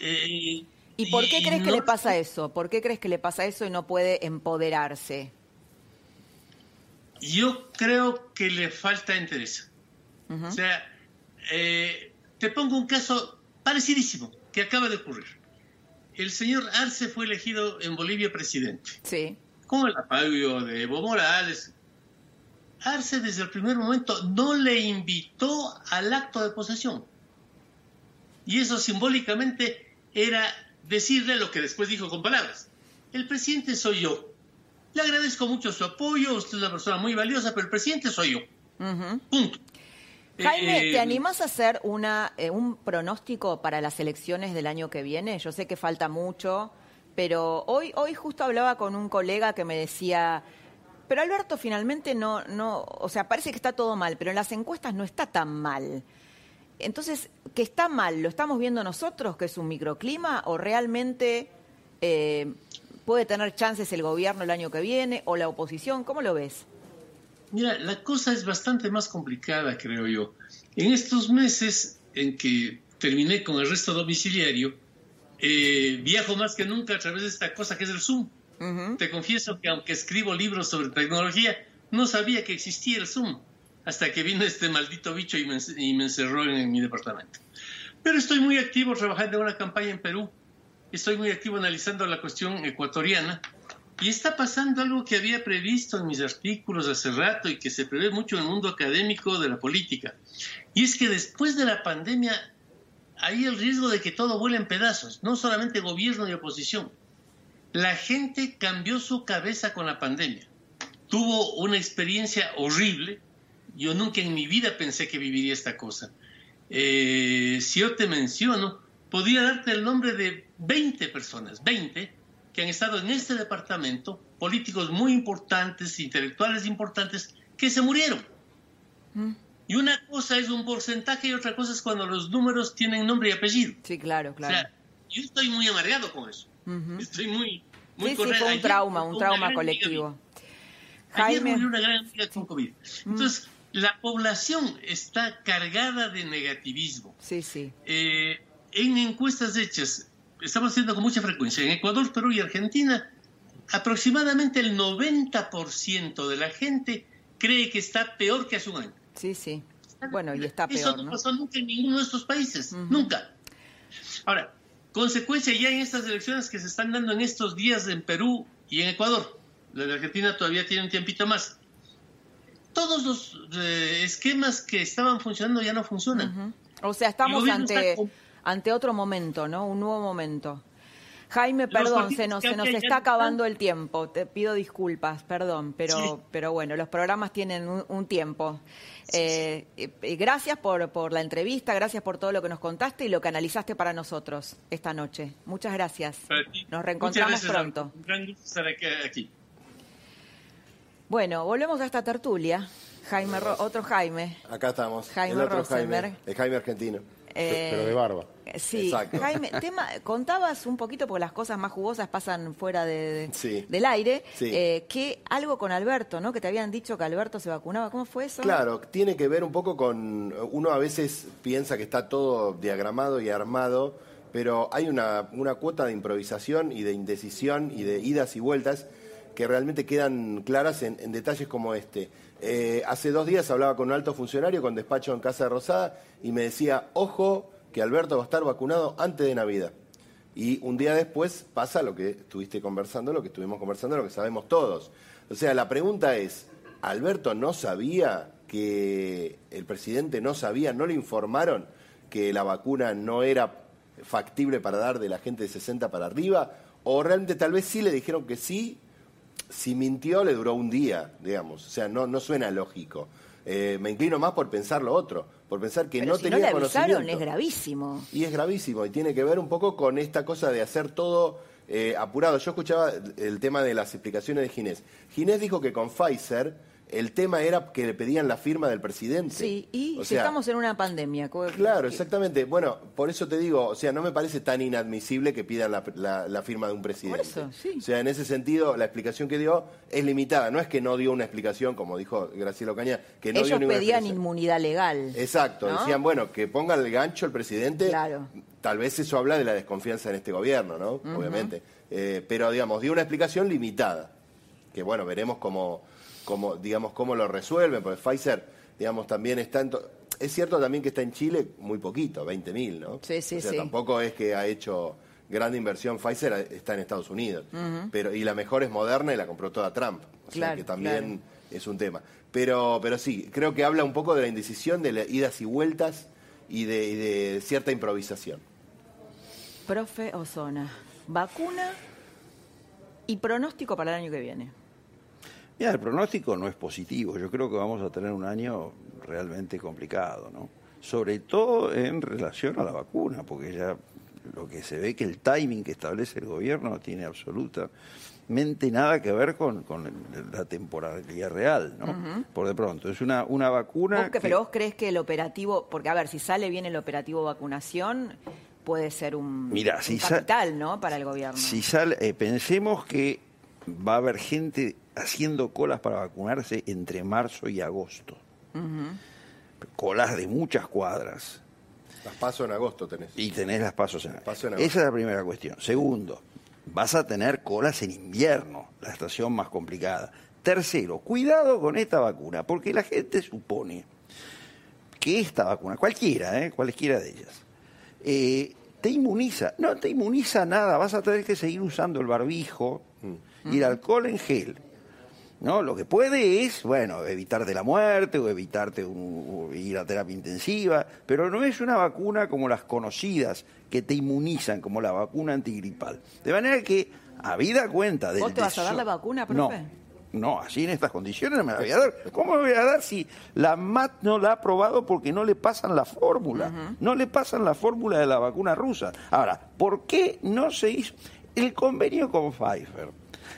Eh, ¿Y por qué y crees que le pasa eso? ¿Por qué crees que le pasa eso y no puede empoderarse? Yo creo que le falta interés. Ujú. O sea, eh, te pongo un caso parecidísimo que acaba de ocurrir. El señor Arce fue elegido en Bolivia presidente. Sí. Con el apoyo de Evo Morales. Arce desde el primer momento no le invitó al acto de posesión. Y eso simbólicamente era decirle lo que después dijo con palabras. El presidente soy yo. Le agradezco mucho su apoyo, usted es una persona muy valiosa, pero el presidente soy yo. Punto. Jaime, Eh, ¿te animás a hacer una, eh, un pronóstico para las elecciones del año que viene? Yo sé que falta mucho, pero hoy, hoy justo hablaba con un colega que me decía, pero Alberto finalmente no, no, o sea, parece que está todo mal, pero en las encuestas no está tan mal. Entonces, ¿que está mal? ¿Lo estamos viendo nosotros, que es un microclima, o realmente eh, puede tener chances el gobierno el año que viene o la oposición? ¿Cómo lo ves? Mira, la cosa es bastante más complicada, creo yo. En estos meses en que terminé con el resto domiciliario, eh, viajo más que nunca a través de esta cosa que es el Zoom. Te confieso que aunque escribo libros sobre tecnología, no sabía que existía el Zoom hasta que vino este maldito bicho y me, y me encerró en, en mi departamento. Pero estoy muy activo trabajando en una campaña en Perú. Estoy muy activo analizando la cuestión ecuatoriana. Y está pasando algo que había previsto en mis artículos hace rato y que se prevé mucho en el mundo académico de la política. Y es que después de la pandemia hay el riesgo de que todo vuele en pedazos, no solamente gobierno y oposición. La gente cambió su cabeza con la pandemia. Tuvo una experiencia horrible. Yo nunca en mi vida pensé que viviría esta cosa. Eh, si yo te menciono, podría darte el nombre de 20 personas, 20, que han estado en este departamento, políticos muy importantes, intelectuales importantes, que se murieron. Y una cosa es un porcentaje y otra cosa es cuando los números tienen nombre y apellido. Sí, claro, O claro. sea, yo estoy muy amargado con eso. Estoy muy, muy Sí, sí, fue un trauma, un trauma colectivo. Ayer Jaime. una gran amiga con COVID. Entonces, la población está cargada de negativismo. Sí, sí. Eh, en encuestas hechas, estamos haciendo con mucha frecuencia, en Ecuador, Perú y Argentina, aproximadamente el 90% de la gente cree que está peor que hace un año. Sí, sí. Bueno, y está Eso peor, no ¿no? pasó nunca en ninguno de estos países, nunca. Ahora, consecuencia ya en estas elecciones que se están dando en estos días en Perú y en Ecuador, la de Argentina todavía tiene un tiempito más. Todos los eh, esquemas que estaban funcionando ya no funcionan. O sea, estamos ante, ante otro momento, ¿no? Un nuevo momento. Jaime, perdón, se nos, se nos está acabando el tiempo. Te pido disculpas, perdón, pero, Sí. pero bueno, los programas tienen un, un tiempo. Eh, eh, eh, gracias por, por la entrevista, gracias por todo lo que nos contaste y lo que analizaste para nosotros esta noche. Muchas gracias. Nos reencontramos gracias, pronto. Un gran gusto estar aquí. aquí. Bueno, volvemos a esta tertulia. Jaime, Ro- otro Jaime. Acá estamos. Jaime el otro Rosenberg. Jaime, el Jaime argentino. Eh, Pero de barba. Eh, Sí, Exacto. Jaime, tema, contabas un poquito, porque las cosas más jugosas pasan fuera de, de- Sí. del aire, Sí. eh, que algo con Alberto, ¿no? Que te habían dicho que Alberto se vacunaba. ¿Cómo fue eso? Claro, tiene que ver un poco con. Uno a veces piensa que está todo diagramado y armado, pero hay una, una cuota de improvisación y de indecisión y de idas y vueltas que realmente quedan claras en, en detalles como este. Eh, hace dos días hablaba con un alto funcionario con despacho en Casa de Rosada y me decía: ojo, que Alberto va a estar vacunado antes de Navidad. Y un día después pasa lo que estuviste conversando, lo que estuvimos conversando, lo que sabemos todos. O sea, la pregunta es, ¿Alberto no sabía que el presidente no sabía, no le informaron que la vacuna no era factible para dar de la gente de 60 para arriba? ¿O realmente tal vez sí le dijeron que sí? Si mintió le duró un día, digamos. O sea, no, no suena lógico. Eh, me inclino más por pensar lo otro, por pensar que Pero no si tenía no le avisaron, conocimiento. es gravísimo. Y es gravísimo y tiene que ver un poco con esta cosa de hacer todo eh, apurado. Yo escuchaba el tema de las explicaciones de Ginés. Ginés dijo que con Pfizer el tema era que le pedían la firma del presidente. Sí, y O si sea, estamos en una pandemia. Claro, exactamente. Bueno, por eso te digo, o sea, no me parece tan inadmisible que pidan la, la- la firma de un presidente. Por eso, sí. O sea, en ese sentido, la explicación que dio es limitada. No es que no dio una explicación, como dijo Graciela Ocaña, que no dio Ellos ninguna pedían inmunidad legal. Exacto, ¿no? decían, bueno, que ponga el gancho el presidente. Claro. Tal vez eso habla de la desconfianza en este gobierno, ¿no? Obviamente. Eh, pero, digamos, dio una explicación limitada. Que, bueno, veremos cómo, cómo, digamos, cómo lo resuelven, porque Pfizer, digamos, también está en... Es cierto también que está en Chile muy poquito, 20.000, ¿no? Sí, sí, o sea, sí. tampoco es que ha hecho grande inversión Pfizer, está en Estados Unidos. Pero Y la mejor es Moderna y la compró toda Trump. O sea Claro, que también es un tema. Pero, pero sí, creo que habla un poco de la indecisión, de las idas y vueltas y de, y de cierta improvisación. Profe Ozona, vacuna y pronóstico para el año que viene. Mira, el pronóstico no es positivo. Yo creo que vamos a tener un año realmente complicado, ¿no? Sobre todo en relación a la vacuna, porque ya lo que se ve que el timing que establece el gobierno no tiene absolutamente nada que ver con, con la temporalidad real, ¿no? Por de pronto, es una, una vacuna ¿Vos que- pero vos crees que el operativo, porque a ver, si sale bien el operativo vacunación, puede ser un, Mira, un si capital, ¿no? Para el gobierno. Si sale, eh, pensemos que va a haber gente haciendo colas para vacunarse entre marzo y agosto. Colas de muchas cuadras. Las paso en agosto tenés. Y tenés las pasos en Paso en Esa agosto. es la primera cuestión. Segundo, vas a tener colas en invierno, la estación más complicada. Tercero, cuidado con esta vacuna, porque la gente supone que esta vacuna, cualquiera, ¿eh? cualquiera de ellas, eh, te inmuniza. No te inmuniza nada, vas a tener que seguir usando el barbijo y el alcohol en gel. ¿no? Lo que puede es, bueno, evitarte la muerte o evitarte un- ir a terapia intensiva, pero no es una vacuna como las conocidas que te inmunizan, como la vacuna antigripal. De manera que, habida cuenta del ¿Vos te vas a dar la vacuna, No, profe? no, así en estas condiciones no me la voy a dar. ¿Cómo me voy a dar si la MAT no la ha aprobado porque no le pasan la fórmula? No le pasan la fórmula de la vacuna rusa. Ahora, ¿por qué no se hizo el convenio con Pfizer?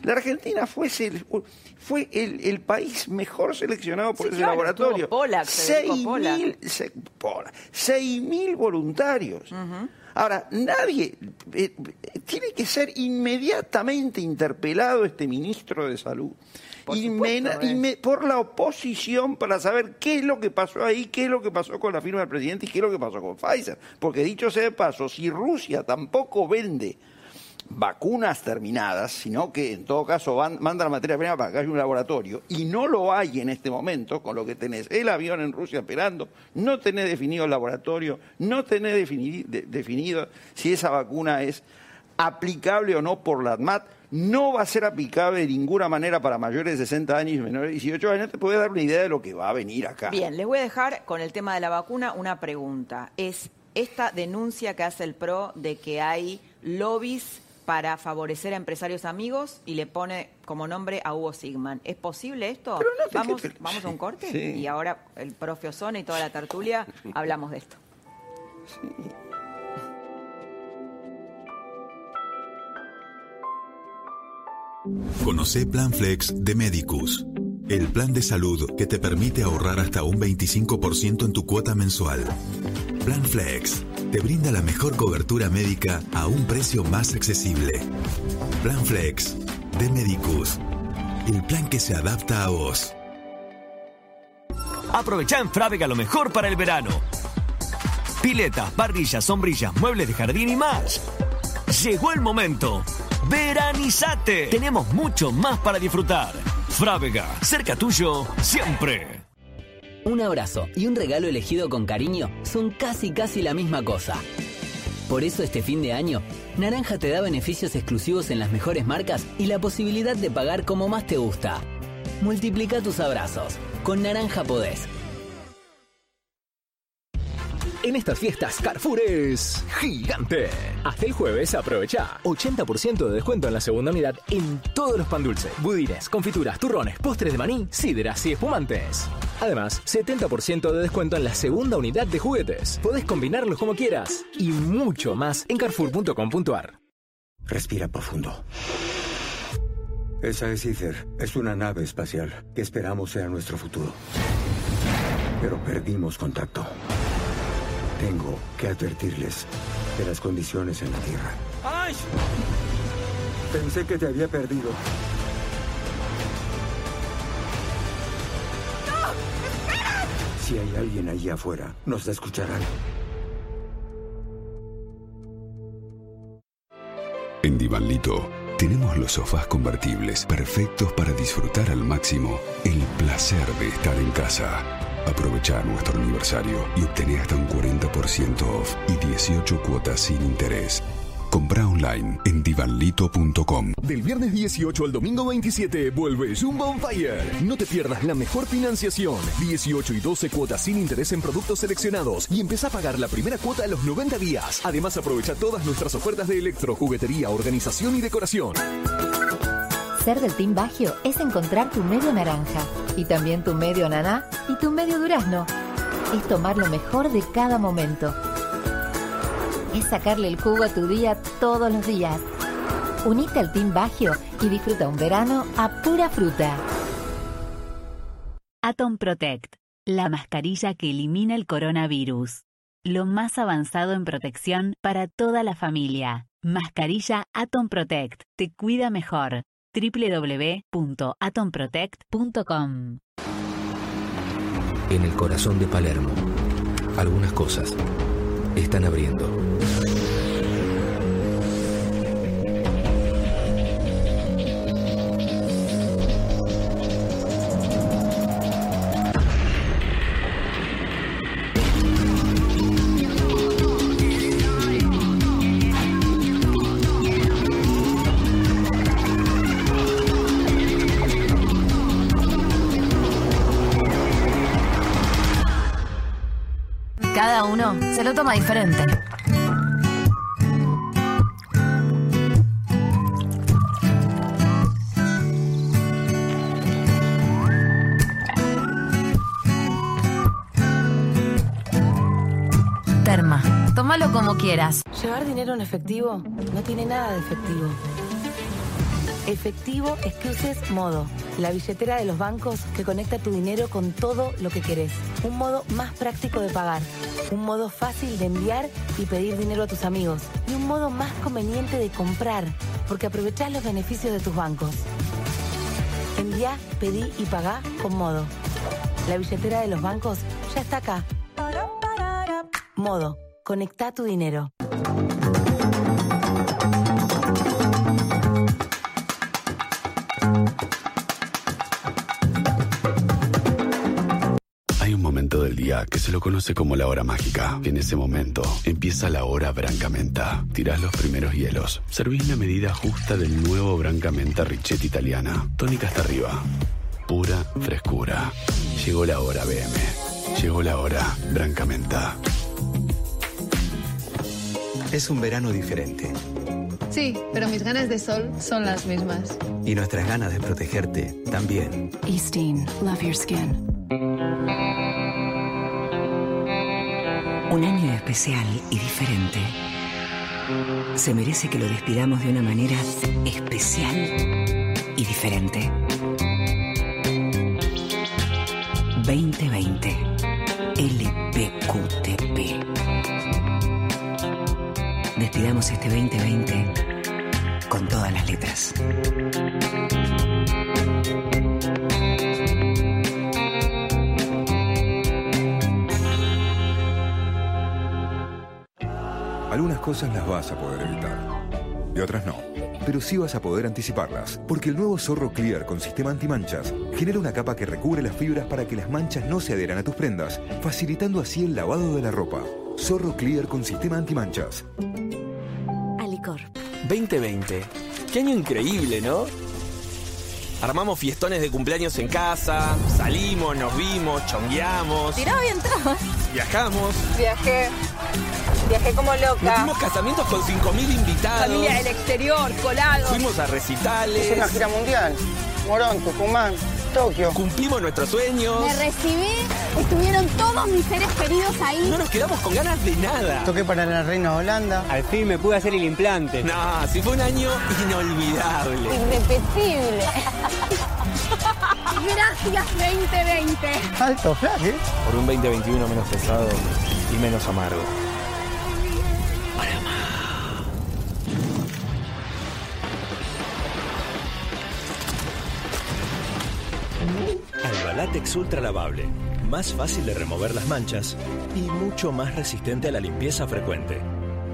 La Argentina fue, el, el país mejor seleccionado por Sí, ese claro, laboratorio. Pollack, Seis mil- se- Pollack. Seis mil voluntarios. Ahora, nadie eh, tiene que ser inmediatamente interpelado este ministro de Salud. Por supuesto, eh. por la oposición para saber qué es lo que pasó ahí, qué es lo que pasó con la firma del presidente y qué es lo que pasó con Pfizer. Porque dicho sea de paso, si Rusia tampoco vende vacunas terminadas, sino que en todo caso van, la materia prima para que haya un laboratorio, y no lo hay en este momento, con lo que tenés. El avión en Rusia esperando, no tenés definido el laboratorio, no tenés defini- de- definido si esa vacuna es aplicable o no por la ADMAT, no va a ser aplicable de ninguna manera para mayores de 60 años y menores de 18 años, te puede dar una idea de lo que va a venir acá. Bien, les voy a dejar con el tema de la vacuna una pregunta. Es esta denuncia que hace el PRO de que hay lobbies para favorecer a empresarios amigos y le pone como nombre a Hugo Sigman. ¿Es posible esto? vamos, vamos a un corte Sí. y ahora el profe Ozona y toda la tertulia hablamos de esto. Conoce Plan Flex de Medicus, el plan de salud que te permite ahorrar hasta un 25% en tu cuota mensual. Plan Flex te brinda la mejor cobertura médica a un precio más accesible. Plan Flex de Medicus, el plan que se adapta a vos. Aprovecha en Frávega lo mejor para el verano. Piletas, parrillas, sombrillas, muebles de jardín y más. Llegó el momento. Veranizate. Tenemos mucho más para disfrutar. Frávega, cerca tuyo, siempre. Un abrazo y un regalo elegido con cariño son casi casi la misma cosa. Por eso este fin de año, Naranja te da beneficios exclusivos en las mejores marcas y la posibilidad de pagar como más te gusta. Multiplica tus abrazos. Con Naranja podés. En estas fiestas, Carrefour es gigante. Hasta el jueves aprovecha 80% de descuento en la segunda unidad en todos los pan dulces, budines, confituras, turrones, postres de maní, sidras y espumantes. Además, 70% de descuento en la segunda unidad de juguetes. Podés combinarlos como quieras y mucho más en carrefour.com.ar. Respira profundo. Esa es Ether. Es una nave espacial que esperamos sea nuestro futuro. Pero perdimos contacto. Tengo que advertirles de las condiciones en la Tierra. ¡Ay! Pensé que te había perdido. Si hay alguien allí afuera, nos escucharán. En Divanlito tenemos los sofás convertibles perfectos para disfrutar al máximo el placer de estar en casa. Aprovecha nuestro aniversario y obtené hasta un 40% off y 18 cuotas sin interés. Compra online en divanlito.com. Del viernes 18 al domingo 27 vuelve Jumbo on Fire. No te pierdas la mejor financiación. 18 y 12 cuotas sin interés en productos seleccionados y empieza a pagar la primera cuota a los 90 días. Además aprovecha todas nuestras ofertas de electro, juguetería, organización y decoración. Ser del Team Bagio es encontrar tu medio naranja y también tu medio ananá y tu medio durazno. Es tomar lo mejor de cada momento. Es sacarle el jugo a tu día todos los días. Unite al Team Bagio y disfruta un verano a pura fruta. Atom Protect, la mascarilla que elimina el coronavirus. Lo más avanzado en protección para toda la familia. Mascarilla Atom Protect te cuida mejor www.atomprotect.com. En el corazón de Palermo, algunas cosas están abriendo. Uno se lo toma diferente. Terma, tómalo como quieras. Llevar dinero en efectivo no tiene nada de efectivo. Efectivo es que uses Modo, la billetera de los bancos que conecta tu dinero con todo lo que querés. Un modo más práctico de pagar, un modo fácil de enviar y pedir dinero a tus amigos y un modo más conveniente de comprar, porque aprovechás los beneficios de tus bancos. Envía, pedí y pagá con Modo. La billetera de los bancos ya está acá. Modo, conecta tu dinero. Que se lo conoce como la hora mágica. En ese momento empieza la hora Brancamenta. Tirás los primeros hielos. Servís la medida justa del nuevo Brancamenta Richetti Italiana. Tónica hasta arriba. Pura frescura. Llegó la hora BM. Llegó la hora Brancamenta. Es un verano diferente Sí, pero mis ganas de sol son las mismas. y nuestras ganas de protegerte también. Eastin, love your skin. Un año especial y diferente. Se merece que lo despidamos de una manera especial y diferente. 2020. LPQTP. Despidamos este 2020 con todas las letras. Cosas las vas a poder evitar y otras no. Pero sí vas a poder anticiparlas, porque el nuevo Zorro Clear con sistema antimanchas genera una capa que recubre las fibras para que las manchas no se adheran a tus prendas, facilitando así el lavado de la ropa. Zorro Clear con sistema antimanchas. Alicor. 2020. Qué año increíble, ¿no? Armamos fiestones de cumpleaños en casa, salimos, nos vimos, chongueamos, Tiraba y entraba. viajamos. Viajé. Viajé como loca. Tuvimos casamientos con 5.000 invitados. Familia del exterior, colado. Fuimos a recitales. Es una gira mundial. Morón, Tucumán, Tokio. Cumplimos nuestros sueños. Me recibí, estuvieron todos mis seres queridos ahí. No nos quedamos con ganas de nada. Toqué para la reina Holanda. Al fin me pude hacer el implante. No, sí fue un año inolvidable. Irrepetible. Gracias 2020. Alto flash, ¿eh? Por un 2021 menos pesado y menos amargo. Albalatex Ultra Lavable. Más fácil de remover las manchas y mucho más resistente a la limpieza frecuente.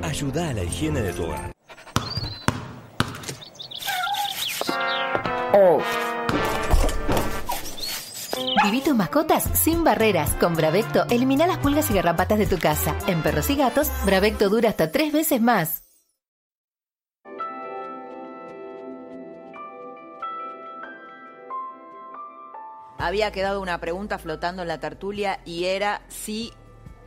Ayuda a la higiene de tu hogar. Viví tus mascotas sin barreras. Con Bravecto elimina las pulgas y garrapatas de tu casa. En perros y gatos, Bravecto dura hasta tres veces más. Había quedado una pregunta flotando en la tertulia y era si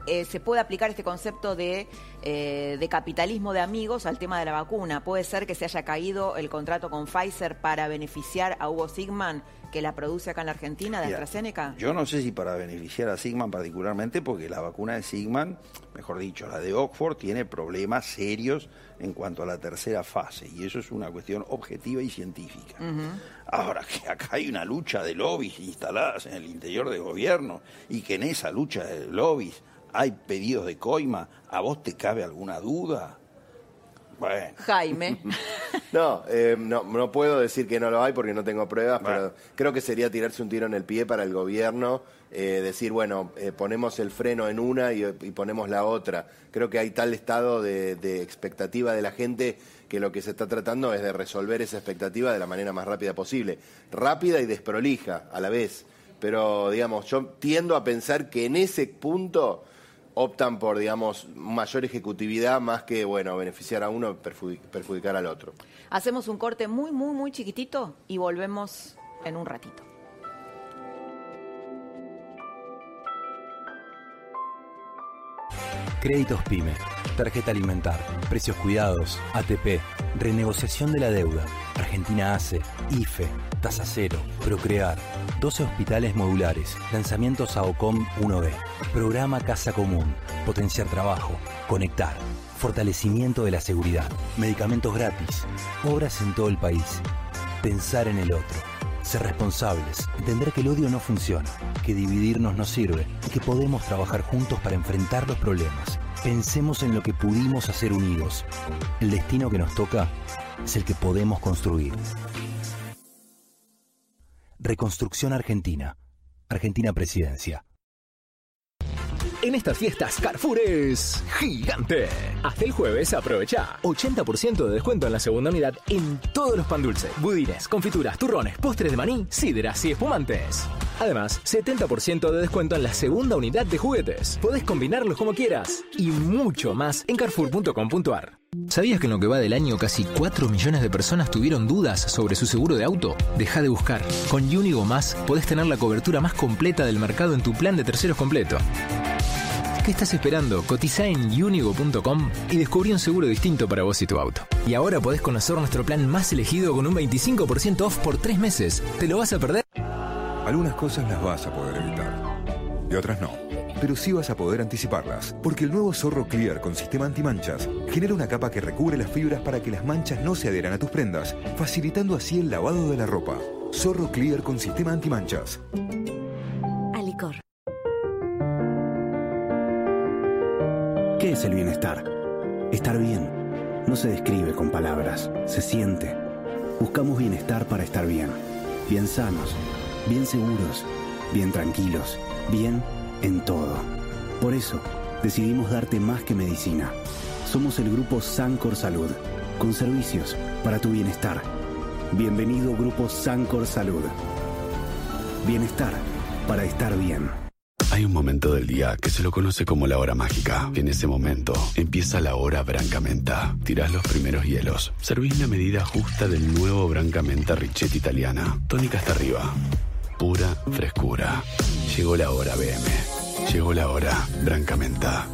eh, se puede aplicar este concepto de, eh, de capitalismo de amigos al tema de la vacuna. Puede ser que se haya caído el contrato con Pfizer para beneficiar a Hugo Sigman, que la produce acá en la Argentina, de Mira, AstraZeneca. Yo no sé si para beneficiar a Sigman particularmente, porque la vacuna de Sigman, mejor dicho, la de Oxford, tiene problemas serios en cuanto a la tercera fase, y eso es una cuestión objetiva y científica. Ahora que acá hay una lucha de lobbies instaladas en el interior del gobierno y que en esa lucha de lobbies hay pedidos de coima, ¿a vos te cabe alguna duda? Bueno. Jaime. No, eh, no, no puedo decir que no lo hay porque no tengo pruebas, pero creo que sería tirarse un tiro en el pie para el gobierno, eh, decir, bueno, eh, ponemos el freno en una y, y ponemos la otra. Creo que hay tal estado de, de expectativa de la gente que lo que se está tratando es de resolver esa expectativa de la manera más rápida posible. Rápida y desprolija a la vez. Pero, digamos, yo tiendo a pensar que en ese punto optan por, digamos, mayor ejecutividad más que, bueno, beneficiar a uno, perjudi- perjudicar al otro. Hacemos un corte muy, muy, muy chiquitito y volvemos en un ratito. Créditos PYME, tarjeta alimentar, precios cuidados, ATP, renegociación de la deuda, Argentina ACE, IFE, tasa cero, Procrear, 12 hospitales modulares, lanzamientos a OCOM 1B, programa Casa Común, potenciar trabajo, conectar, fortalecimiento de la seguridad, medicamentos gratis, obras en todo el país, pensar en el otro. Ser responsables, entender que el odio no funciona, que dividirnos no sirve que podemos trabajar juntos para enfrentar los problemas. Pensemos en lo que pudimos hacer unidos. El destino que nos toca es el que podemos construir. Reconstrucción Argentina. Argentina Presidencia. En estas fiestas, Carrefour es gigante. Hasta el jueves aprovecha 80% de descuento en la segunda unidad en todos los pan dulces, budines, confituras, turrones, postres de maní, sidras y espumantes. Además, 70% de descuento en la segunda unidad de juguetes. Podés combinarlos como quieras y mucho más en carrefour.com.ar. ¿Sabías que en lo que va del año casi 4 millones de personas tuvieron dudas sobre su seguro de auto? Deja de buscar. Con Unigo Más podés tener la cobertura más completa del mercado en tu plan de terceros completo. ¿Qué estás esperando? Cotiza en unigo.com y descubrí un seguro distinto para vos y tu auto. Y ahora podés conocer nuestro plan más elegido con un 25% off por 3 meses. ¿Te lo vas a perder? Algunas cosas las vas a poder evitar y otras no. Pero sí vas a poder anticiparlas, porque el nuevo Zorro Clear con sistema antimanchas genera una capa que recubre las fibras para que las manchas no se adhieran a tus prendas, facilitando así el lavado de la ropa. Zorro Clear con sistema antimanchas. Alicor. ¿Qué es el bienestar? Estar bien. No se describe con palabras, se siente. Buscamos bienestar para estar bien. Bien sanos, bien seguros, bien tranquilos, bien en todo. Por eso, decidimos darte más que medicina. Somos el grupo Sancor Salud, con servicios para tu bienestar. Bienvenido Grupo Sancor Salud. Bienestar para estar bien. Hay un momento del día que se lo conoce como la hora mágica. En ese momento empieza la hora Brancamenta. Tirás los primeros hielos. Servís la medida justa del nuevo Brancamenta Richetti Italiana. Tónica hasta arriba. Pura frescura. Llegó la hora BM. Llegó la hora Brancamenta.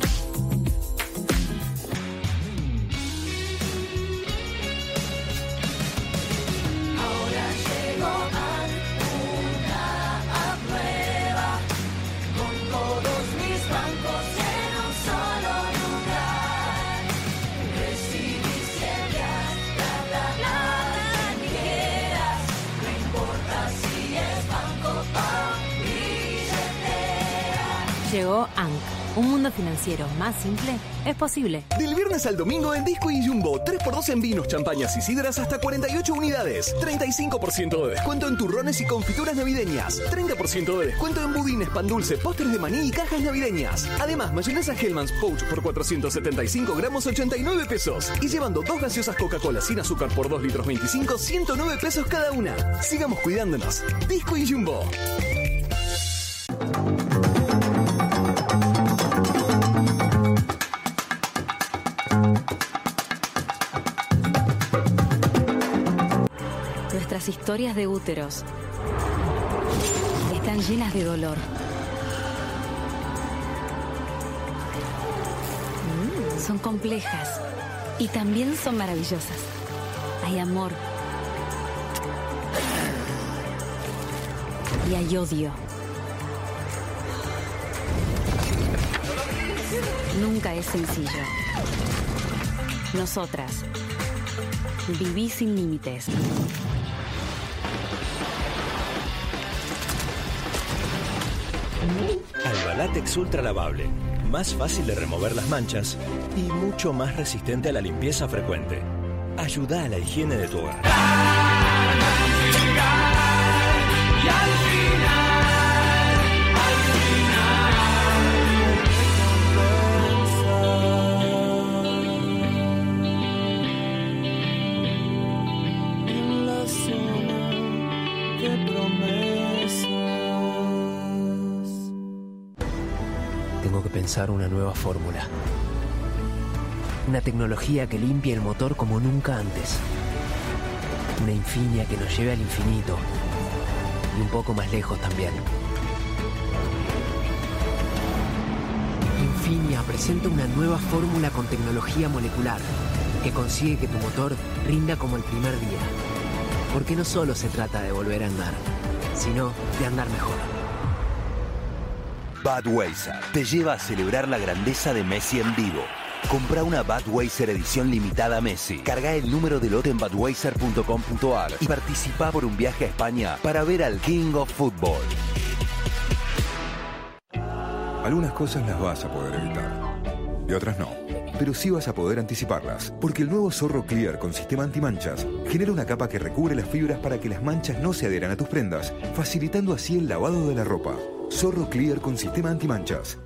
Financiero más simple es posible. Del viernes al domingo en Disco y Jumbo, 3x2 en vinos, champañas y sidras hasta 48 unidades. 35% de descuento en turrones y confituras navideñas. 30% de descuento en budines, pan dulce, postres de maní y cajas navideñas. Además, mayonesa Hellmann's Pouch por 475 gramos 89 pesos. Y llevando dos gaseosas Coca-Cola sin azúcar por 2 litros 25, 109 pesos cada una. Sigamos cuidándonos. Disco y Jumbo. Historias de úteros están llenas de dolor. Son complejas y también son maravillosas. Hay amor. Y hay odio. Nunca es sencillo. Nosotras. Viví sin límites. Albalatex Ultra Lavable. Más fácil de remover las manchas y mucho más resistente a la limpieza frecuente. Ayuda a la higiene de tu hogar. Una nueva fórmula. Una tecnología que limpie el motor como nunca antes. Una Infinia que nos lleve al infinito. Y un poco más lejos también. Infinia presenta una nueva fórmula con tecnología molecular que consigue que tu motor rinda como el primer día. Porque no solo se trata de volver a andar, sino de andar mejor. Budweiser te lleva a celebrar la grandeza de Messi en vivo. Compra una Budweiser edición limitada Messi. Carga el número de lote en budweiser.com.ar y participa por un viaje a España para ver al King of Football. Algunas cosas las vas a poder evitar y otras no. Pero sí vas a poder anticiparlas, porque el nuevo Zorro Clear con sistema antimanchas genera una capa que recubre las fibras para que las manchas no se adhieran a tus prendas, facilitando así el lavado de la ropa. Zorro Clear con sistema antimanchas.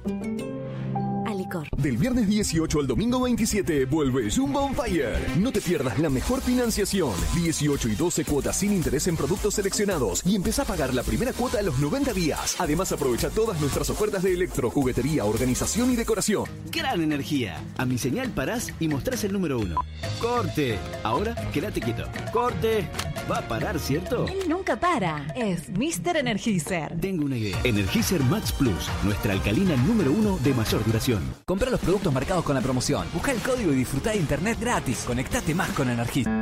Del viernes 18 al domingo 27 vuelve Jumbo on Fire. No te pierdas la mejor financiación. 18 y 12 cuotas sin interés en productos seleccionados y empieza a pagar la primera cuota a los 90 días. Además aprovecha todas nuestras ofertas de electro, juguetería, organización y decoración. Gran energía. A mi señal parás y mostrás el número uno. Corte. Ahora quédate quieto. Corte. Va a parar, ¿cierto? Él nunca para. Es Mr. Energizer. Tengo una idea. Energizer Max Plus, nuestra alcalina número uno de mayor duración. Compra los productos marcados con la promoción. Busca el código y disfruta de internet gratis. Conectate más con Energizer.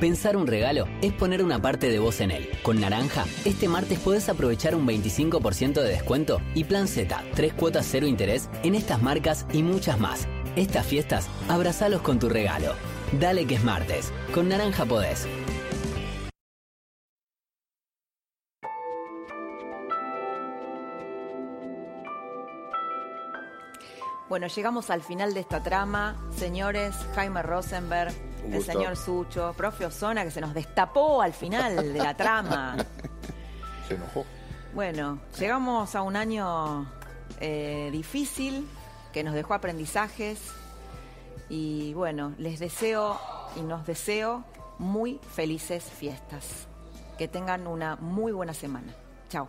Pensar un regalo es poner una parte de vos en él. Con Naranja, este martes podés aprovechar un 25% de descuento y Plan Z, tres cuotas cero interés en estas marcas y muchas más. Estas fiestas, abrazalos con tu regalo. Dale que es martes. Con Naranja podés. Bueno, llegamos al final de esta trama. Señores, Jaime Rosenberg, el señor Sucho, profe Osona, que se nos destapó al final de la trama. Se enojó. Bueno, llegamos a un año eh, difícil que nos dejó aprendizajes Y bueno, les deseo y nos deseo muy felices fiestas. Que tengan una muy buena semana. Chao.